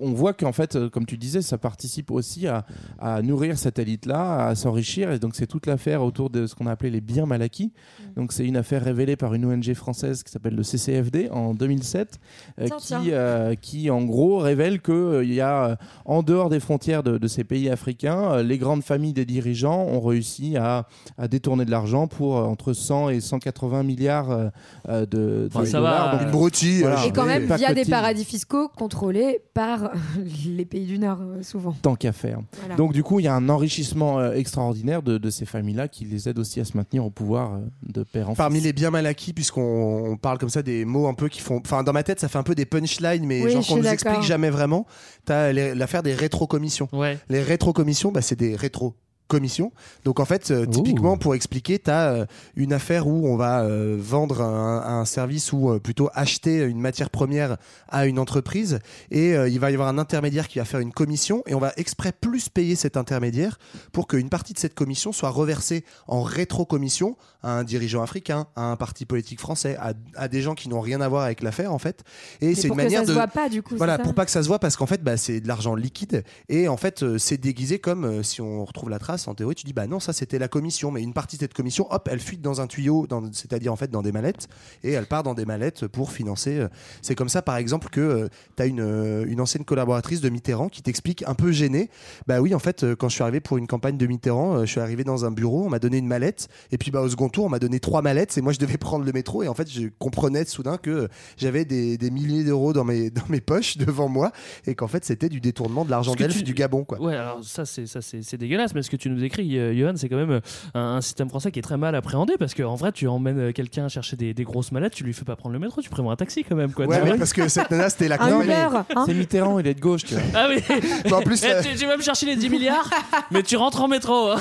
on voit qu'en fait, euh, comme tu disais, ça participe aussi à, à nourrir cette élite-là, à s'enrichir, et donc c'est toute l'affaire autour de ce qu'on a appelé les biens mal acquis. Donc c'est une affaire révélée par une ONG française qui s'appelle le CCFD en 2007, euh, Tiens, qui, tiens. euh, qui en gros révèle qu'il y a euh, en dehors des frontières de, de ces pays africains, euh, les grandes familles des dirigeants ont réussi à, à détourner de l'argent pour euh, entre 100 et 180 milliards euh, euh, de, de Enfin, ça dollars. va, Donc, euh, Une broutille. Voilà. euh, Et quand même via des paradis fiscaux contrôlés par les pays du Nord, euh, souvent. tant qu'à faire. Voilà. Donc du coup, il y a un enrichissement euh, extraordinaire de, de ces familles-là qui les aide aussi à se maintenir au pouvoir euh, de père en Parmi fils. les biens mal acquis, puisqu'on on parle comme ça des mots un peu qui font. Enfin, dans ma tête, ça fait un peu des punchlines, mais Oui, genre je qu'on nous explique jamais vraiment. T'as l'affaire des rétrocommissions. Ouais. Les rétrocommissions, bah, c'est des rétro commissions. Donc en fait, euh, typiquement pour expliquer, tu as une affaire où on va euh, vendre un, un service ou euh, plutôt acheter une matière première à une entreprise et euh, il va y avoir un intermédiaire qui va faire une commission et on va exprès plus payer cet intermédiaire pour qu'une partie de cette commission soit reversée en rétrocommission à un dirigeant africain, à un parti politique français, à, à des gens qui n'ont rien à voir avec l'affaire en fait. Et c'est une pour que manière ça de se voit pas, du coup, voilà pour pas que ça se voit parce qu'en fait bah, c'est de l'argent liquide. Et en fait euh, c'est déguisé comme euh, si on retrouve la trace en théorie tu dis bah non ça c'était la commission. Mais une partie de cette commission hop elle fuite dans un tuyau c'est-à-dire en fait dans des mallettes. Et elle part dans des mallettes pour financer euh, c'est comme ça par exemple que tu as une, une ancienne collaboratrice de Mitterrand qui t'explique un peu gênée bah oui en fait quand je suis arrivé pour une campagne de Mitterrand je suis arrivé dans un bureau on m'a donné une mallette et puis bah au second tour on m'a donné trois mallettes et moi je devais prendre le métro et en fait je comprenais soudain que j'avais des, des milliers d'euros dans mes, dans mes poches devant moi et qu'en fait c'était du détournement de l'argent d'elfe tu- du Gabon quoi. Ouais, alors ça c'est ça c'est c'est dégueulasse, mais ce que tu nous décris, euh, Johan, c'est quand même euh, un, un système français qui est très mal appréhendé parce qu'en vrai, tu emmènes euh, quelqu'un chercher des, des grosses mallettes, tu lui fais pas prendre le métro, tu prévois un taxi quand même quoi. Ouais, mais parce que cette nana c'était la Un. Uber, hein. C'est Mitterrand, il est de gauche, tu vois. Ah oui. Mais en plus, Eh, euh, tu, tu vas me chercher les 10 milliards, mais tu rentres en métro. hein.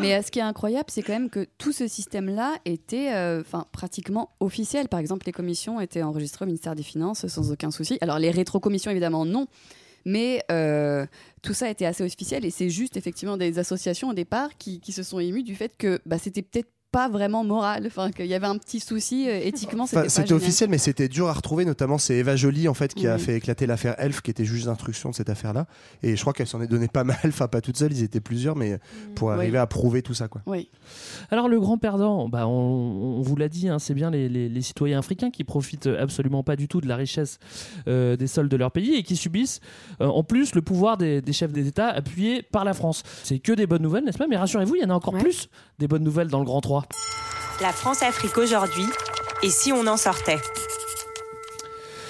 Mais euh, ce qui est incroyable, c'est quand même que tout ce système-là était euh, pratiquement officiel. Par exemple, les commissions étaient enregistrées au ministère des Finances sans aucun souci. Alors, les rétrocommissions, évidemment, non. Mais euh, tout ça était assez officiel et c'est juste effectivement des associations au départ qui, qui se sont émues du fait que bah, c'était peut-être pas vraiment moral, enfin qu'il y avait un petit souci euh, éthiquement. C'était officiel, mais c'était dur à retrouver. Notamment, c'est Eva Joly en fait qui a fait éclater l'affaire Elf, qui était juge d'instruction de cette affaire-là. Et je crois qu'elle s'en est donné pas mal. Enfin, pas toute seule, ils étaient plusieurs, mais pour Oui. arriver à prouver tout ça, quoi. Oui. Alors le grand perdant, bah, on, on vous l'a dit, hein, c'est bien les, les- les citoyens africains qui profitent absolument pas du tout de la richesse euh, des sols de leur pays et qui subissent euh, en plus le pouvoir des, des chefs des États appuyés par la France. C'est que des bonnes nouvelles, n'est-ce pas? Mais rassurez-vous, il y en a encore plus des bonnes nouvelles dans le Grand 3. La France-Afrique aujourd'hui, et si on en sortait?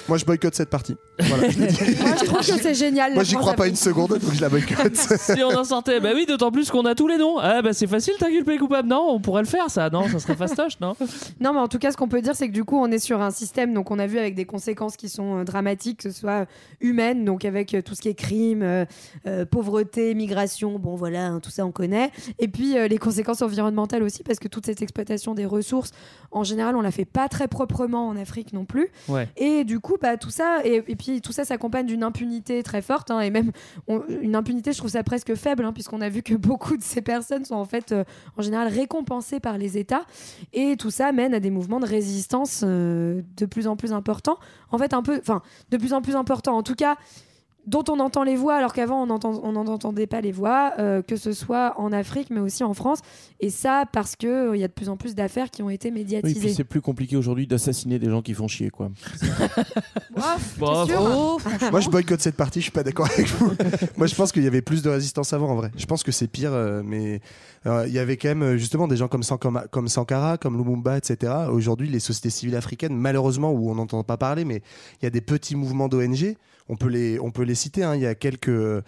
Moi, je boycotte cette partie. Voilà, je le dis. Moi, je trouve que c'est génial. Moi, j'y crois pas une seconde, donc je la boycotte. si on en sortait, bah oui, d'autant plus qu'on a tous les noms. Ah bah c'est facile, t'inculper coupable. Non, on pourrait le faire ça. Non, ça serait fastoche, non Non, mais en tout cas, ce qu'on peut dire, c'est que du coup, on est sur un système, donc on a vu avec des conséquences qui sont euh, dramatiques, que ce soit humaines, donc avec euh, tout ce qui est crime, euh, euh, pauvreté, migration, bon voilà, hein, tout ça on connaît. Et puis euh, les conséquences environnementales aussi, parce que toute cette exploitation des ressources, en général, on la fait pas très proprement en Afrique non plus. Ouais. Et du coup, bah, tout ça, et, puis tout ça s'accompagne d'une impunité très forte, hein, et même une impunité, je trouve ça presque faible, hein, puisqu'on a vu que beaucoup de ces personnes sont en fait, euh, en général, récompensées par les États, et tout ça mène à des mouvements de résistance euh, de plus en plus importants, en fait, un peu, enfin, de plus en plus importants, en tout cas dont on entend les voix alors qu'avant on on n'entendait pas les voix, euh, que ce soit en Afrique mais aussi en France. Et ça parce qu'il il y a de plus en plus d'affaires qui ont été Oui, médiatisées. puis c'est plus compliqué aujourd'hui d'assassiner des gens qui font chier, quoi. Sûr? Oh, Moi, je boycotte cette partie, je suis pas d'accord avec vous. Moi, je pense qu'il y avait plus de résistance avant, en vrai. Je pense que c'est pire, euh, mais euh, il y avait quand même euh, justement des gens comme, comme Sankara, comme Lumumba, etc. Aujourd'hui, les sociétés civiles africaines, malheureusement, où on n'entend pas parler, mais il y a des petits mouvements d'ONG. On peut les, on peut les citer. hein. Il y a quelques, euh,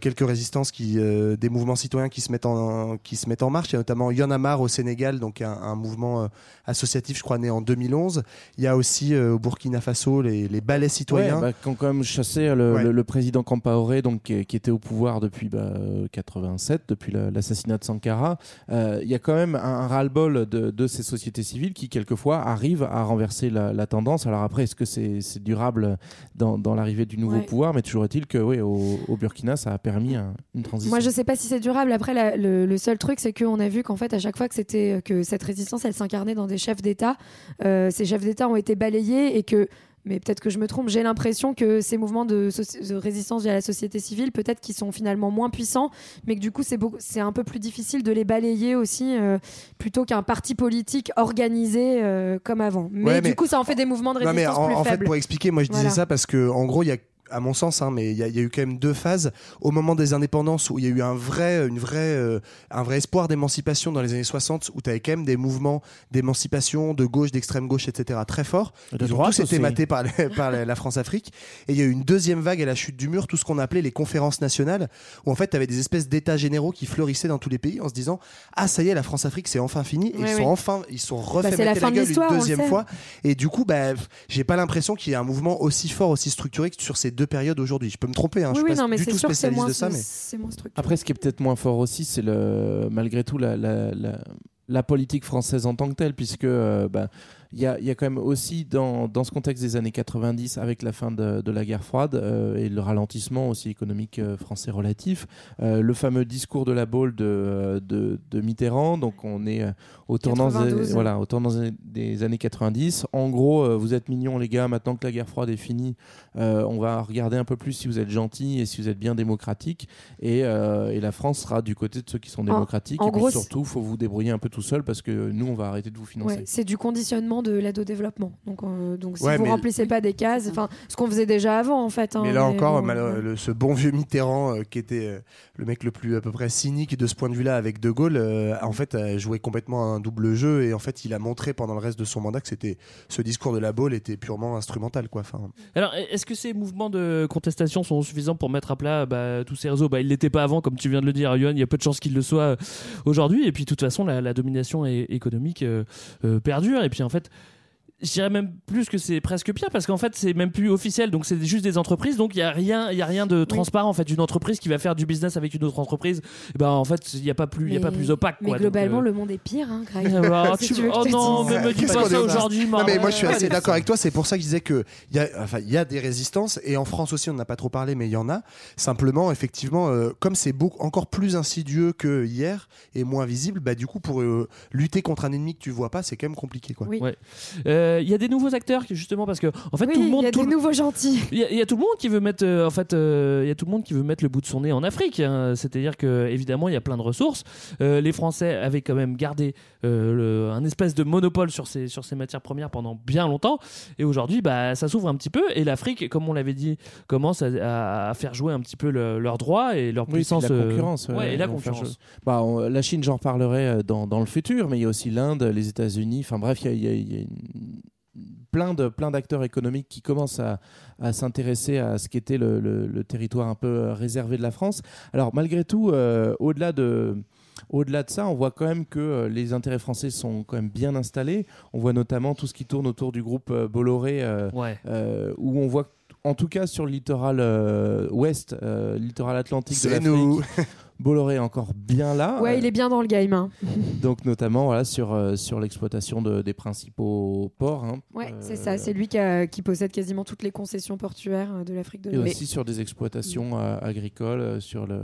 quelques résistances qui, euh, des mouvements citoyens qui se mettent en, qui se mettent en marche. Il y a notamment marre au Sénégal, donc un, un mouvement euh, associatif, je crois, né en 2011. Il y a aussi au Burkina Faso les, les ballets citoyens. Ouais, bah, qui ont quand même chassé le, Ouais. le- le président Compaoré, donc qui, qui était au pouvoir depuis bah, euh, 87, depuis la- l'assassinat de Sankara. Il y a quand même un, un ras-le-bol de, de ces sociétés civiles qui quelquefois arrivent à renverser la, la tendance. Alors après, est-ce que c'est c'est durable dans, dans l'arrivée du nouveau Ouais. pouvoir Mais toujours est-il que oui, au, au Burkina, ça a permis un- une transition. Moi, je sais pas si c'est durable. Après, la- le, le seul truc, c'est qu'on a vu qu'en fait, à chaque fois que c'était que cette résistance, elle s'incarnait dans des chefs d'État, euh, ces chefs d'État ont été balayés et que. Mais peut-être que je me trompe. J'ai l'impression que ces mouvements de, résistance via la société civile, peut-être qu'ils sont finalement moins puissants, mais que du coup, c'est un peu plus difficile de les balayer aussi, euh, plutôt qu'un parti politique organisé euh, comme avant. Mais Ouais, du coup, ça en fait des mouvements de Non, mais résistance en, plus en fait, pour expliquer, moi je disais Voilà. ça parce que, en gros, il y a à mon sens, hein, mais il y, a- il y a eu quand même deux phases. Au moment des indépendances, où il y a eu un vrai, une vraie, euh, un vrai espoir d'émancipation dans les années 60, où tu avais quand même des mouvements d'émancipation de gauche, d'extrême gauche, etc. très forts. De Ils ont droite tous été matés par, les- par la, France-Afrique. Et il y a eu une deuxième vague à la chute du mur, tout ce qu'on appelait les conférences nationales, où en fait tu avais des espèces d'états généraux qui fleurissaient dans tous les pays en se disant Ah, ça y est, la France-Afrique, c'est enfin fini. Et ils sont enfin, ils sont refait Bah, c'est la la gueule une deuxième fois. Et du coup, bah, j'ai pas l'impression qu'il y ait un mouvement aussi fort, aussi structuré que sur ces deux périodes aujourd'hui. Je peux me tromper, hein, Oui, je oui, suis pas non, mais du c'est tout sûr spécialiste moins, de ça, mais moins. Après, ce qui est peut-être moins fort aussi, c'est le malgré tout la, la, la, la politique française en tant que telle, puisque euh, bah, il y, a, il y a quand même aussi dans, dans ce contexte des années 90, avec la fin de, de la guerre froide euh, et le ralentissement aussi économique euh, français relatif, euh, le fameux discours de la Baule de, de, de Mitterrand. Donc on est euh, au tournant des, 92. voilà, au tournant des- années 90. En gros, euh, vous êtes mignons les gars, maintenant que la guerre froide est finie, euh, on va regarder un peu plus si vous êtes gentils et si vous êtes bien démocratique. Et, euh, et la France sera du côté de ceux qui sont démocratiques. en et puis surtout, il faut vous débrouiller un peu tout seul parce que nous, on va arrêter de vous financer. Ouais, c'est du conditionnement de l'aide au développement. Donc, euh, donc si Ouais, vous mais- remplissez pas des cases, enfin, ce qu'on faisait déjà avant en fait. hein, Mais là encore, bon, mal- ouais. le- ce bon vieux Mitterrand, euh, qui était euh, le mec le plus à peu près cynique de ce point de vue-là avec De Gaulle, euh, en fait, a joué complètement un double jeu et en fait, il a montré pendant le reste de son mandat que c'était ce discours de la Baule était purement instrumental, quoi. Alors, est-ce que ces mouvements de contestation sont suffisants pour mettre à plat bah, tous ces réseaux? Bah, Ils l'étaient pas avant, comme tu viens de le dire, Yohan. Il y a peu de chances qu'ils le soient euh, aujourd'hui. Et puis, de toute façon, la, domination économique euh, euh, perdure. Et puis, en fait. Je dirais même plus que c'est presque pire parce qu'en fait c'est même plus officiel. Donc c'est juste des entreprises. Donc il y a rien il y a rien de transparent en fait. Une entreprise qui va faire du business avec une autre entreprise et ben en fait il y a pas plus il y a pas plus opaque Mais quoi, donc, globalement, euh, le monde est pire, hein, Greg. Ah, Si tu- tu oh non, mais me dis pas ça aujourd'hui, Non, mais moi, je suis assez d'accord avec toi. C'est pour ça que je disais que il y a, enfin, il y a des résistances. Et en France aussi, on n'a pas trop parlé, mais il y en a. Simplement, effectivement, euh, comme c'est beaucoup encore plus insidieux que hier et moins visible, bah du coup, pour euh, lutter contre un ennemi que tu vois pas, c'est quand même compliqué, quoi. Ouais. Euh, Il y a des nouveaux acteurs qui, justement parce que en fait Oui, tout le monde il y a tout des le- nouveaux gentils. il y, a, il y a tout le monde qui veut mettre euh, en fait euh, il y a tout le monde qui veut mettre le bout de son nez en Afrique hein. c'est-à-dire que évidemment il y a plein de ressources Euh, les Français avaient quand même gardé euh, le- un espèce de monopole sur ces sur ces matières premières pendant bien longtemps et aujourd'hui bah ça s'ouvre un petit peu et l'Afrique comme on l'avait dit commence à, faire jouer un petit peu le- leurs droits et leur Oui, puissance la concurrence. ouais, ouais, et la concurrence. Bah, on- la Chine, j'en reparlerai euh, dans, dans le futur, mais il y a aussi l'Inde, les États-Unis. Enfin bref, il y a, il y a- il y a une- plein de plein d'acteurs économiques qui commencent à, à s'intéresser à ce qu'était le, le- le territoire un peu euh, réservé de la France. Alors malgré tout, euh, au-delà de au-delà de ça, on voit quand même que euh, les intérêts français sont quand même bien installés. On voit notamment tout ce qui tourne autour du groupe euh, Bolloré, euh, Ouais. euh, où on voit en tout cas sur le littoral euh, ouest, euh, littoral atlantique de C'est l'Afrique, nous. Bolloré est encore bien là. Ouais, Euh, il est bien dans le game. hein. donc notamment voilà sur euh, sur l'exploitation de- des principaux ports. hein. Ouais, Euh, c'est ça. C'est lui qui, a- qui possède quasiment toutes les concessions portuaires euh, de l'Afrique de et l'Ouest. aussi sur des exploitations euh, agricoles, euh, sur le.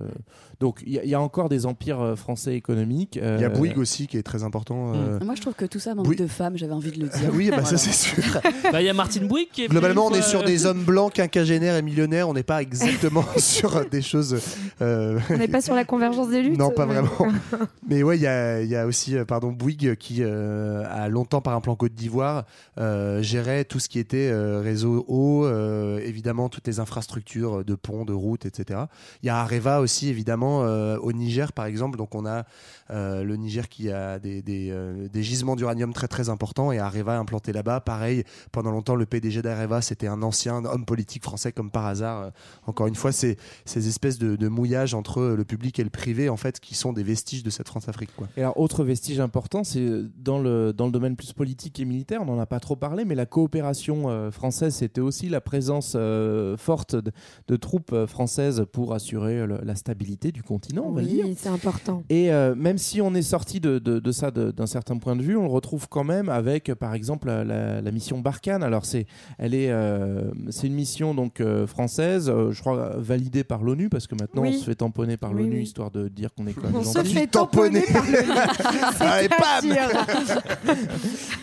Donc il y, a- il y a encore des empires euh, français économiques. Il y a euh, Bouygues aussi qui est très important. euh, Moi, je trouve que tout ça manque de femmes, j'avais envie de le dire. Oui, bah, Voilà. ça c'est sûr. Bah, il y a Martine Bouygues qui est Globalement, on est sur euh, des hommes blancs, quinquagénaires et millionnaires. On n'est pas exactement sur des choses. euh, On n'est pas sur la convergence des luttes. Non, pas mais- vraiment. Mais ouais, il y a, il y a aussi euh, pardon, Bouygues qui euh, a longtemps, par un plan Côte d'Ivoire, euh, gérait tout ce qui était euh, réseau eau, euh, évidemment toutes les infrastructures de ponts, de routes, etc. Il y a Areva aussi, évidemment, euh, au Niger, par exemple. Donc on a euh, le Niger qui a des, des, euh, des gisements d'uranium très très importants et Areva implanté là-bas. Pareil, pendant longtemps, le PDG d'Areva, c'était un ancien homme politique français, comme par hasard. Euh, Encore une fois, ces espèces de, de mouillages entre le public et le privé, en fait, qui sont des vestiges de cette France-Afrique. quoi. Et alors, autre vestige important, c'est euh, dans le, dans le domaine plus politique et militaire, on n'en a pas trop parlé, mais la coopération euh, française, c'était aussi la présence euh, forte de, de troupes euh, françaises pour assurer le- la stabilité du continent, on va dire. Oui, c'est important. Et euh, même si on est sorti de, de- de ça d'un certain point de vue, on le retrouve quand même avec, par exemple, la, mission Barkhane. Alors c'est, elle est, euh, c'est une mission donc euh, française, euh, je crois validée par l'ONU parce que maintenant Oui. on se fait tamponner par Oui, l'ONU oui. histoire de dire qu'on est quand même On se fait tamponner par le Allez,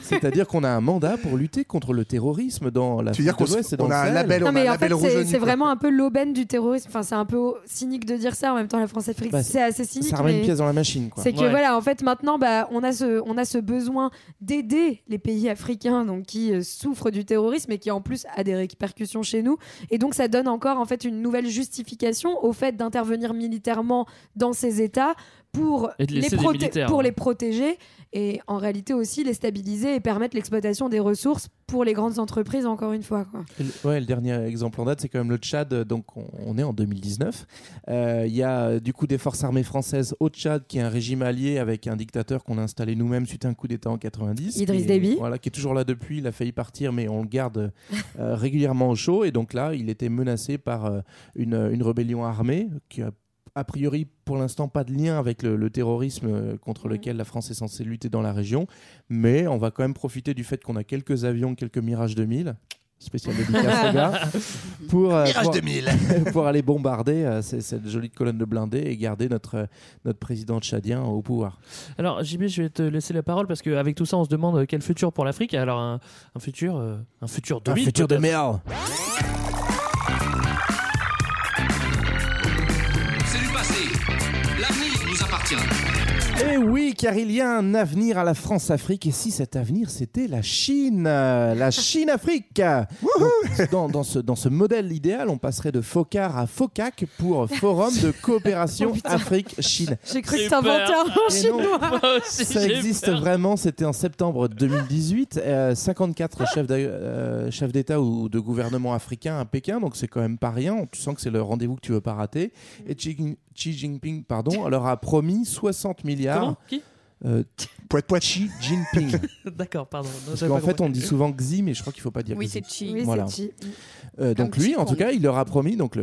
C'est-à-dire qu'on a un mandat pour lutter contre le terrorisme dans la Tu veux dire qu'on a un label, Non on a mais un en fait label rouge c'est vraiment un peu l'aubaine du terrorisme. Enfin c'est un peu cynique de dire ça en même temps la France-Afrique Bah, c'est assez cynique. Ça remet une pièce dans la machine. quoi. C'est que Ouais. voilà en fait maintenant bah on a ce on a ce besoin d'aider les pays africains donc qui euh, souffrent du terrorisme et qui en plus a des répercussions chez nous et donc ça donne encore en fait une nouvelle justification au fait d'intervenir militairement dans ces États pour les proté- hein. les protéger et en réalité aussi les stabiliser et permettre l'exploitation des ressources pour les grandes entreprises encore une fois quoi. Le- Ouais, le dernier exemple en date, c'est quand même le Tchad. euh, Donc, on, on est en 2019. Euh, Il y a euh, du coup des forces armées françaises au Tchad, qui est un régime allié avec un dictateur qu'on a installé nous-mêmes suite à un coup d'État en 90. Idriss Déby. Voilà, qui est toujours là depuis. Il a failli partir, mais on le garde euh, régulièrement au chaud. Et donc là, il était menacé par euh, une, une rébellion armée qui a a priori pour l'instant pas de lien avec le, le terrorisme euh, contre lequel la France est censée lutter dans la région, mais on va quand même profiter du fait qu'on a quelques avions, quelques Mirage 2000, spécial dédicace aux gars, pour, euh, Mirage pour- 2000. pour aller bombarder euh, cette jolie colonne de blindés et garder notre, euh, notre président tchadien au pouvoir. Alors, JB, je vais te laisser la parole parce qu'avec tout ça, on se demande quel futur pour l'Afrique? Alors, un, un futur, euh, un futur de Un futur de merde Hey. Oui, car il y a un avenir à la France-Afrique, et si cet avenir c'était la Chine, euh, la Chine-Afrique. Dans, dans ce, dans ce modèle idéal, on passerait de FOCAR à FOCAC pour Forum de coopération Oh. Afrique-Chine. J'ai cru que t'inventais un nom chinois. Moi aussi, Ça existe peur. vraiment, c'était en septembre 2018. euh, 54 chefs d'a- euh, chefs d'État ou de gouvernement africains à Pékin, donc c'est quand même pas rien. Tu sens que c'est le rendez-vous que tu veux pas rater. Et Xi, Xi Jinping pardon, leur a promis 60 milliards. Comment Qui Euh. Xi Jinping. D'accord, pardon. Non, Parce qu'en pas fait, on dit souvent Xi, mais je crois qu'il faut pas dire Oui, Xi. c'est Chi. Oui, Voilà. c'est chi. Euh, donc lui, en tout cas, il leur a promis, donc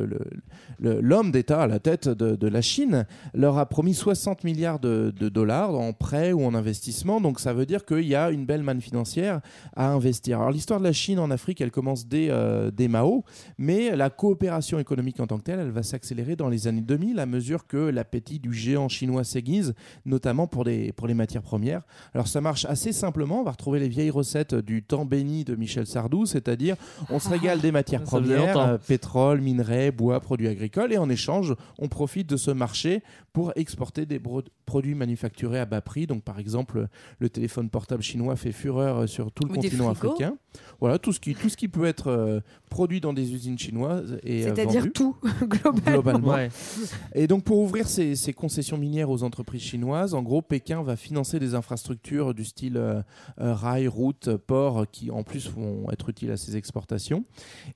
l'homme d'État à la tête de, la Chine, leur a promis 60 milliards de, dollars en prêt ou en investissement. Donc ça veut dire qu'il y a une belle manne financière à investir. Alors l'histoire de la Chine en Afrique, elle commence dès, euh, dès Mao, mais la coopération économique en tant que telle, elle va s'accélérer dans les années 2000 à mesure que l'appétit du géant chinois s'aiguise, notamment pour les, pour les matières premières. Alors ça marche assez simplement, on va retrouver les vieilles recettes du temps béni de Michel Sardou, c'est-à-dire on se régale des matières Ça faisait premières, longtemps. euh, pétrole, minerais, bois, produits agricoles, et en échange, on profite de ce marché pour exporter des produits manufacturés à bas prix. Donc par exemple, le téléphone portable chinois fait fureur euh, sur tout le Ou continent africain. Voilà, tout ce qui, tout ce qui peut être euh, produit dans des usines chinoises et euh, C'est-à-dire tout globalement. globalement. Ouais. Et donc pour ouvrir ces, ces concessions minières aux entreprises chinoises, en gros, Pékin va financer des infrastructures du style euh, euh, rail, route, port, qui en plus vont être utiles à ces exportations.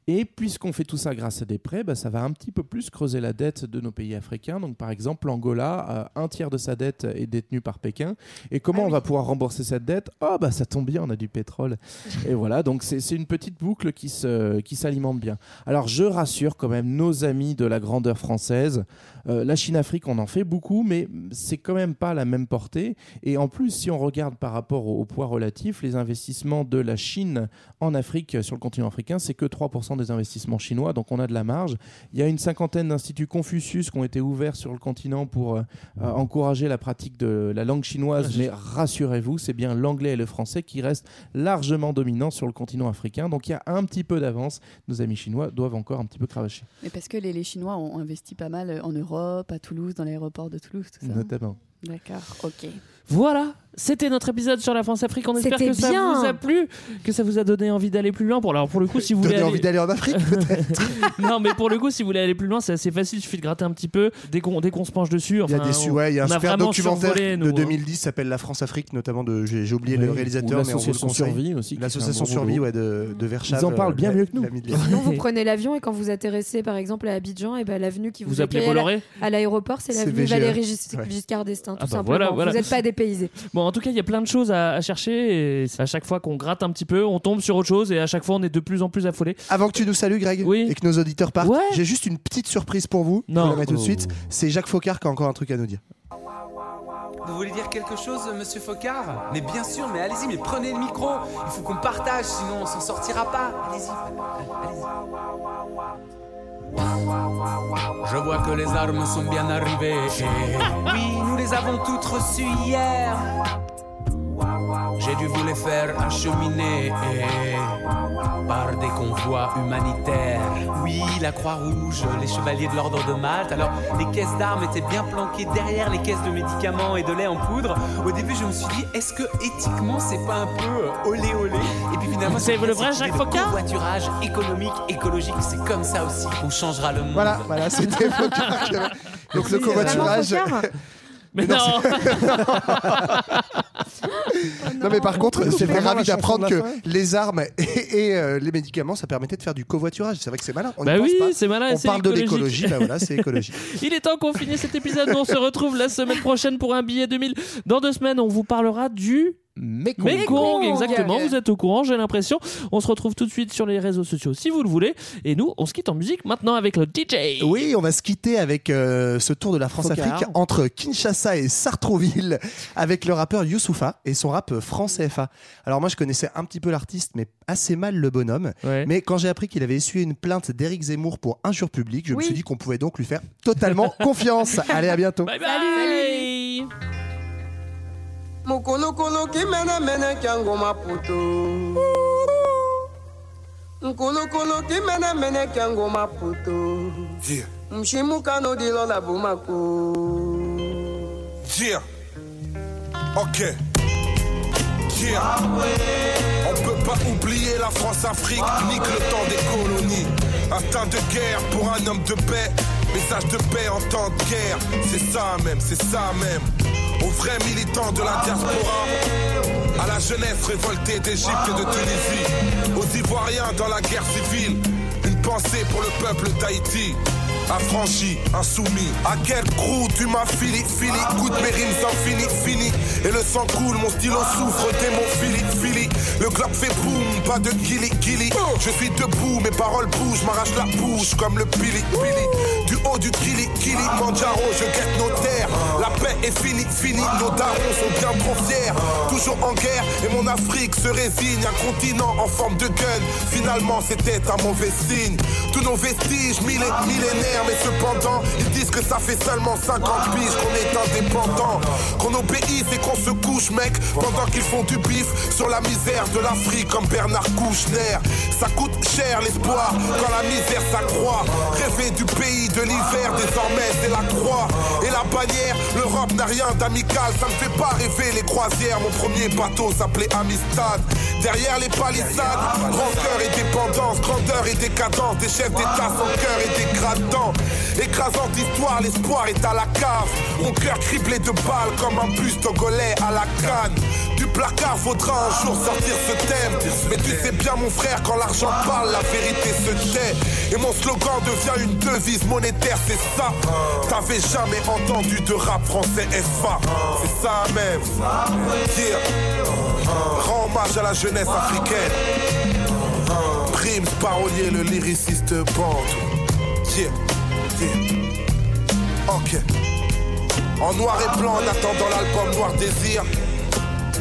Et puisqu'on fait tout ça grâce à des prêts, bah, ça va un petit peu plus creuser la dette de nos pays africains. Donc par exemple, l'Angola, euh, un tiers de sa dette est détenue par Pékin. Et comment Ah on oui. va pouvoir rembourser cette dette? Oh bah ça tombe bien, on a du pétrole. Et voilà, donc c'est c'est une petite boucle qui se qui s'alimente bien. Alors je rassure quand même nos amis de la grandeur française. Euh, la Chine-Afrique, on en fait beaucoup, mais c'est quand même pas la même portée. Et en plus, si on regarde par rapport au, au poids relatif, les investissements de la Chine en Afrique, euh, sur le continent africain, c'est que 3% des investissements chinois, donc on a de la marge. Il y a une cinquantaine d'instituts Confucius qui ont été ouverts sur le continent pour euh, euh, encourager la pratique de la langue chinoise, mais rassurez-vous, c'est bien l'anglais et le français qui restent largement dominants sur le continent africain. Donc il y a un petit peu d'avance. Nos amis chinois doivent encore un petit peu cravacher. Mais parce que les, les Chinois ont investi pas mal en Europe, à Toulouse, dans l'aéroport de Toulouse, tout ça. Notamment. D'accord, ok. Voilà, c'était notre épisode sur la France-Afrique. On espère C'était que ça bien. vous a plu, que ça vous a donné envie d'aller plus loin. Pour, alors, pour le coup, si vous voulez Donner aller... envie d'aller en Afrique, peut-être. non, mais pour le coup, si vous voulez aller plus loin, c'est assez facile. Il suffit de gratter un petit peu. Dès qu'on dès qu'on se penche dessus, Il y a des on- ouais, il y a un super documentaire survolé, nous, de hein. 2010 s'appelle La France-Afrique, notamment de. J'ai oublié Oui, le réalisateur, mais on vous le l'association conseille. Survie aussi, L'association Survie, ouais, de, de. Ils en parlent bien euh, mieux que nous. Sinon, vous prenez l'avion et quand vous atterrissez, par exemple, à Abidjan, et ben l'avenue qui vous, Vous appelez à la- Bolloré à l'aéroport, c'est l'avenue Ouais. Giscard d'Estaing, tout Ah bah simplement. Vous n'êtes pas dépaysé. Bon, en tout cas, il y a plein de choses à, à chercher. Et à chaque fois qu'on gratte un petit peu, on tombe sur autre chose. Et à chaque fois, on est de plus en plus affolé. Avant que tu nous salues, Greg, Oui. et que nos auditeurs partent, Ouais. j'ai juste une petite surprise pour vous. Non. Je vous la mets tout de Oh. suite. C'est Jacques Faucard qui a encore un truc à nous dire. Vous voulez dire quelque chose, monsieur Focard Mais bien sûr, mais allez-y, mais prenez le micro. Il faut qu'on partage, sinon on s'en sortira pas. Allez-y, allez-y. Je vois que les armes sont bien arrivées. Oui, nous les avons toutes reçues hier. J'ai dû vous les faire acheminer par des convois humanitaires. Oui, la Croix-Rouge, les chevaliers de l'ordre de Malte. Alors, les caisses d'armes étaient bien planquées derrière les caisses de médicaments et de lait en poudre. Au début, je me suis dit, est-ce que éthiquement, c'est pas un peu euh, olé olé? Et puis finalement, C'est le vrai Jacques Foccart covoiturage économique, écologique, c'est comme ça aussi qu'on changera le monde. Voilà, voilà, c'était avait- Donc le covoiturage. Mais non, non, Non mais par contre, C'est j'étais vraiment ravi d'apprendre que les armes et, et, euh, les médicaments, ça permettait de faire du covoiturage. C'est vrai que c'est malin. On y Bah pense oui, c'est malin On parle de l'écologie, bah voilà, c'est écologique. Il est temps qu'on finisse cet épisode. On se retrouve la semaine prochaine pour un billet 2000. Dans deux semaines, on vous parlera du Mekong. Mekong, exactement. Vous êtes au courant, j'ai l'impression. On se retrouve tout de suite sur les réseaux sociaux si vous le voulez. Et nous, on se quitte en musique maintenant avec le DJ. Oui, on va se quitter avec euh, ce tour de la France-Afrique entre Kinshasa et Sartrouville avec le rappeur Youssoufa et son rap France CFA. Alors moi je connaissais un petit peu l'artiste mais assez mal le bonhomme. Ouais. Mais quand j'ai appris qu'il avait essuyé une plainte d'Éric Zemmour pour injure publique, je me suis dit qu'on pouvait donc lui faire totalement confiance. Allez, à bientôt. Bye bye. Mukulukulu kimene mene kyango maputo. Mukulukulu kimene mene kyango maputo. Yeah. Mshimukano dilo la bumako. Yeah. Ok. Yeah. On peut pas oublier la France-Afrique, nique le temps des colonies. Instinct de guerre pour un homme de paix. Message de paix en temps de guerre. C'est ça même, c'est ça même. Aux vrais militants de la diaspora. À la jeunesse révoltée d'Égypte et de Tunisie. Aux Ivoiriens dans la guerre civile. Pensée pour le peuple d'Haïti. Affranchi, insoumis. À quel crew tu m'as fili, fili. Goûte mes rimes sans fini, fini. Et le sang coule, mon stylo souffre, démon fili, fili. Le glock fait boum, pas de gilly, gilly. Je suis debout, mes paroles bougent, m'arrache la bouche comme le pili, pili. Haut du kili, kili, manjaro, je guette nos terres. La paix est finie, finie. Nos darons sont bien trop fiers. Toujours en guerre, et mon Afrique se résigne. Un continent en forme de gun. Finalement, c'était un mauvais signe. Tous nos vestiges, millé- millénaires, mais cependant, ils disent que ça fait seulement 50 piges qu'on est indépendant. Qu'on obéisse et qu'on se couche, mec, pendant qu'ils font du bif sur la misère de l'Afrique comme Bernard Kouchner. Ça coûte cher l'espoir quand la misère s'accroît. Rêver du pays de l'hiver, désormais c'est la croix. Et la bannière, l'Europe n'a rien d'amical, ça ne fait pas rêver les croisières. Mon premier bateau s'appelait Amistad. Derrière les palissades, rancœur et dépendance, grandeur et décadence, des chefs d'État sans cœur et dégradant. Écrasant d'histoire, l'espoir est à la cave. Mon cœur criblé de balles comme un bus togolais à la canne. Du placard faudra un jour sortir ce thème. Mais tu sais bien, mon frère, quand l'argent parle, la vérité se tait. Et mon slogan devient une devise monétaire, c'est ça. T'avais jamais entendu de rap français FA. C'est ça même. Yeah. Rends hommage à la jeunesse africaine. Primes, parolier, le lyriciste bande. Yeah, Ok. En noir et blanc en attendant l'album Noir Désir.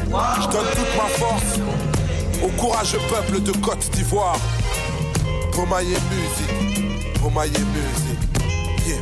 Je donne toute ma force au courageux peuple de Côte d'Ivoire. Musique, Pomaye musique. Yeah.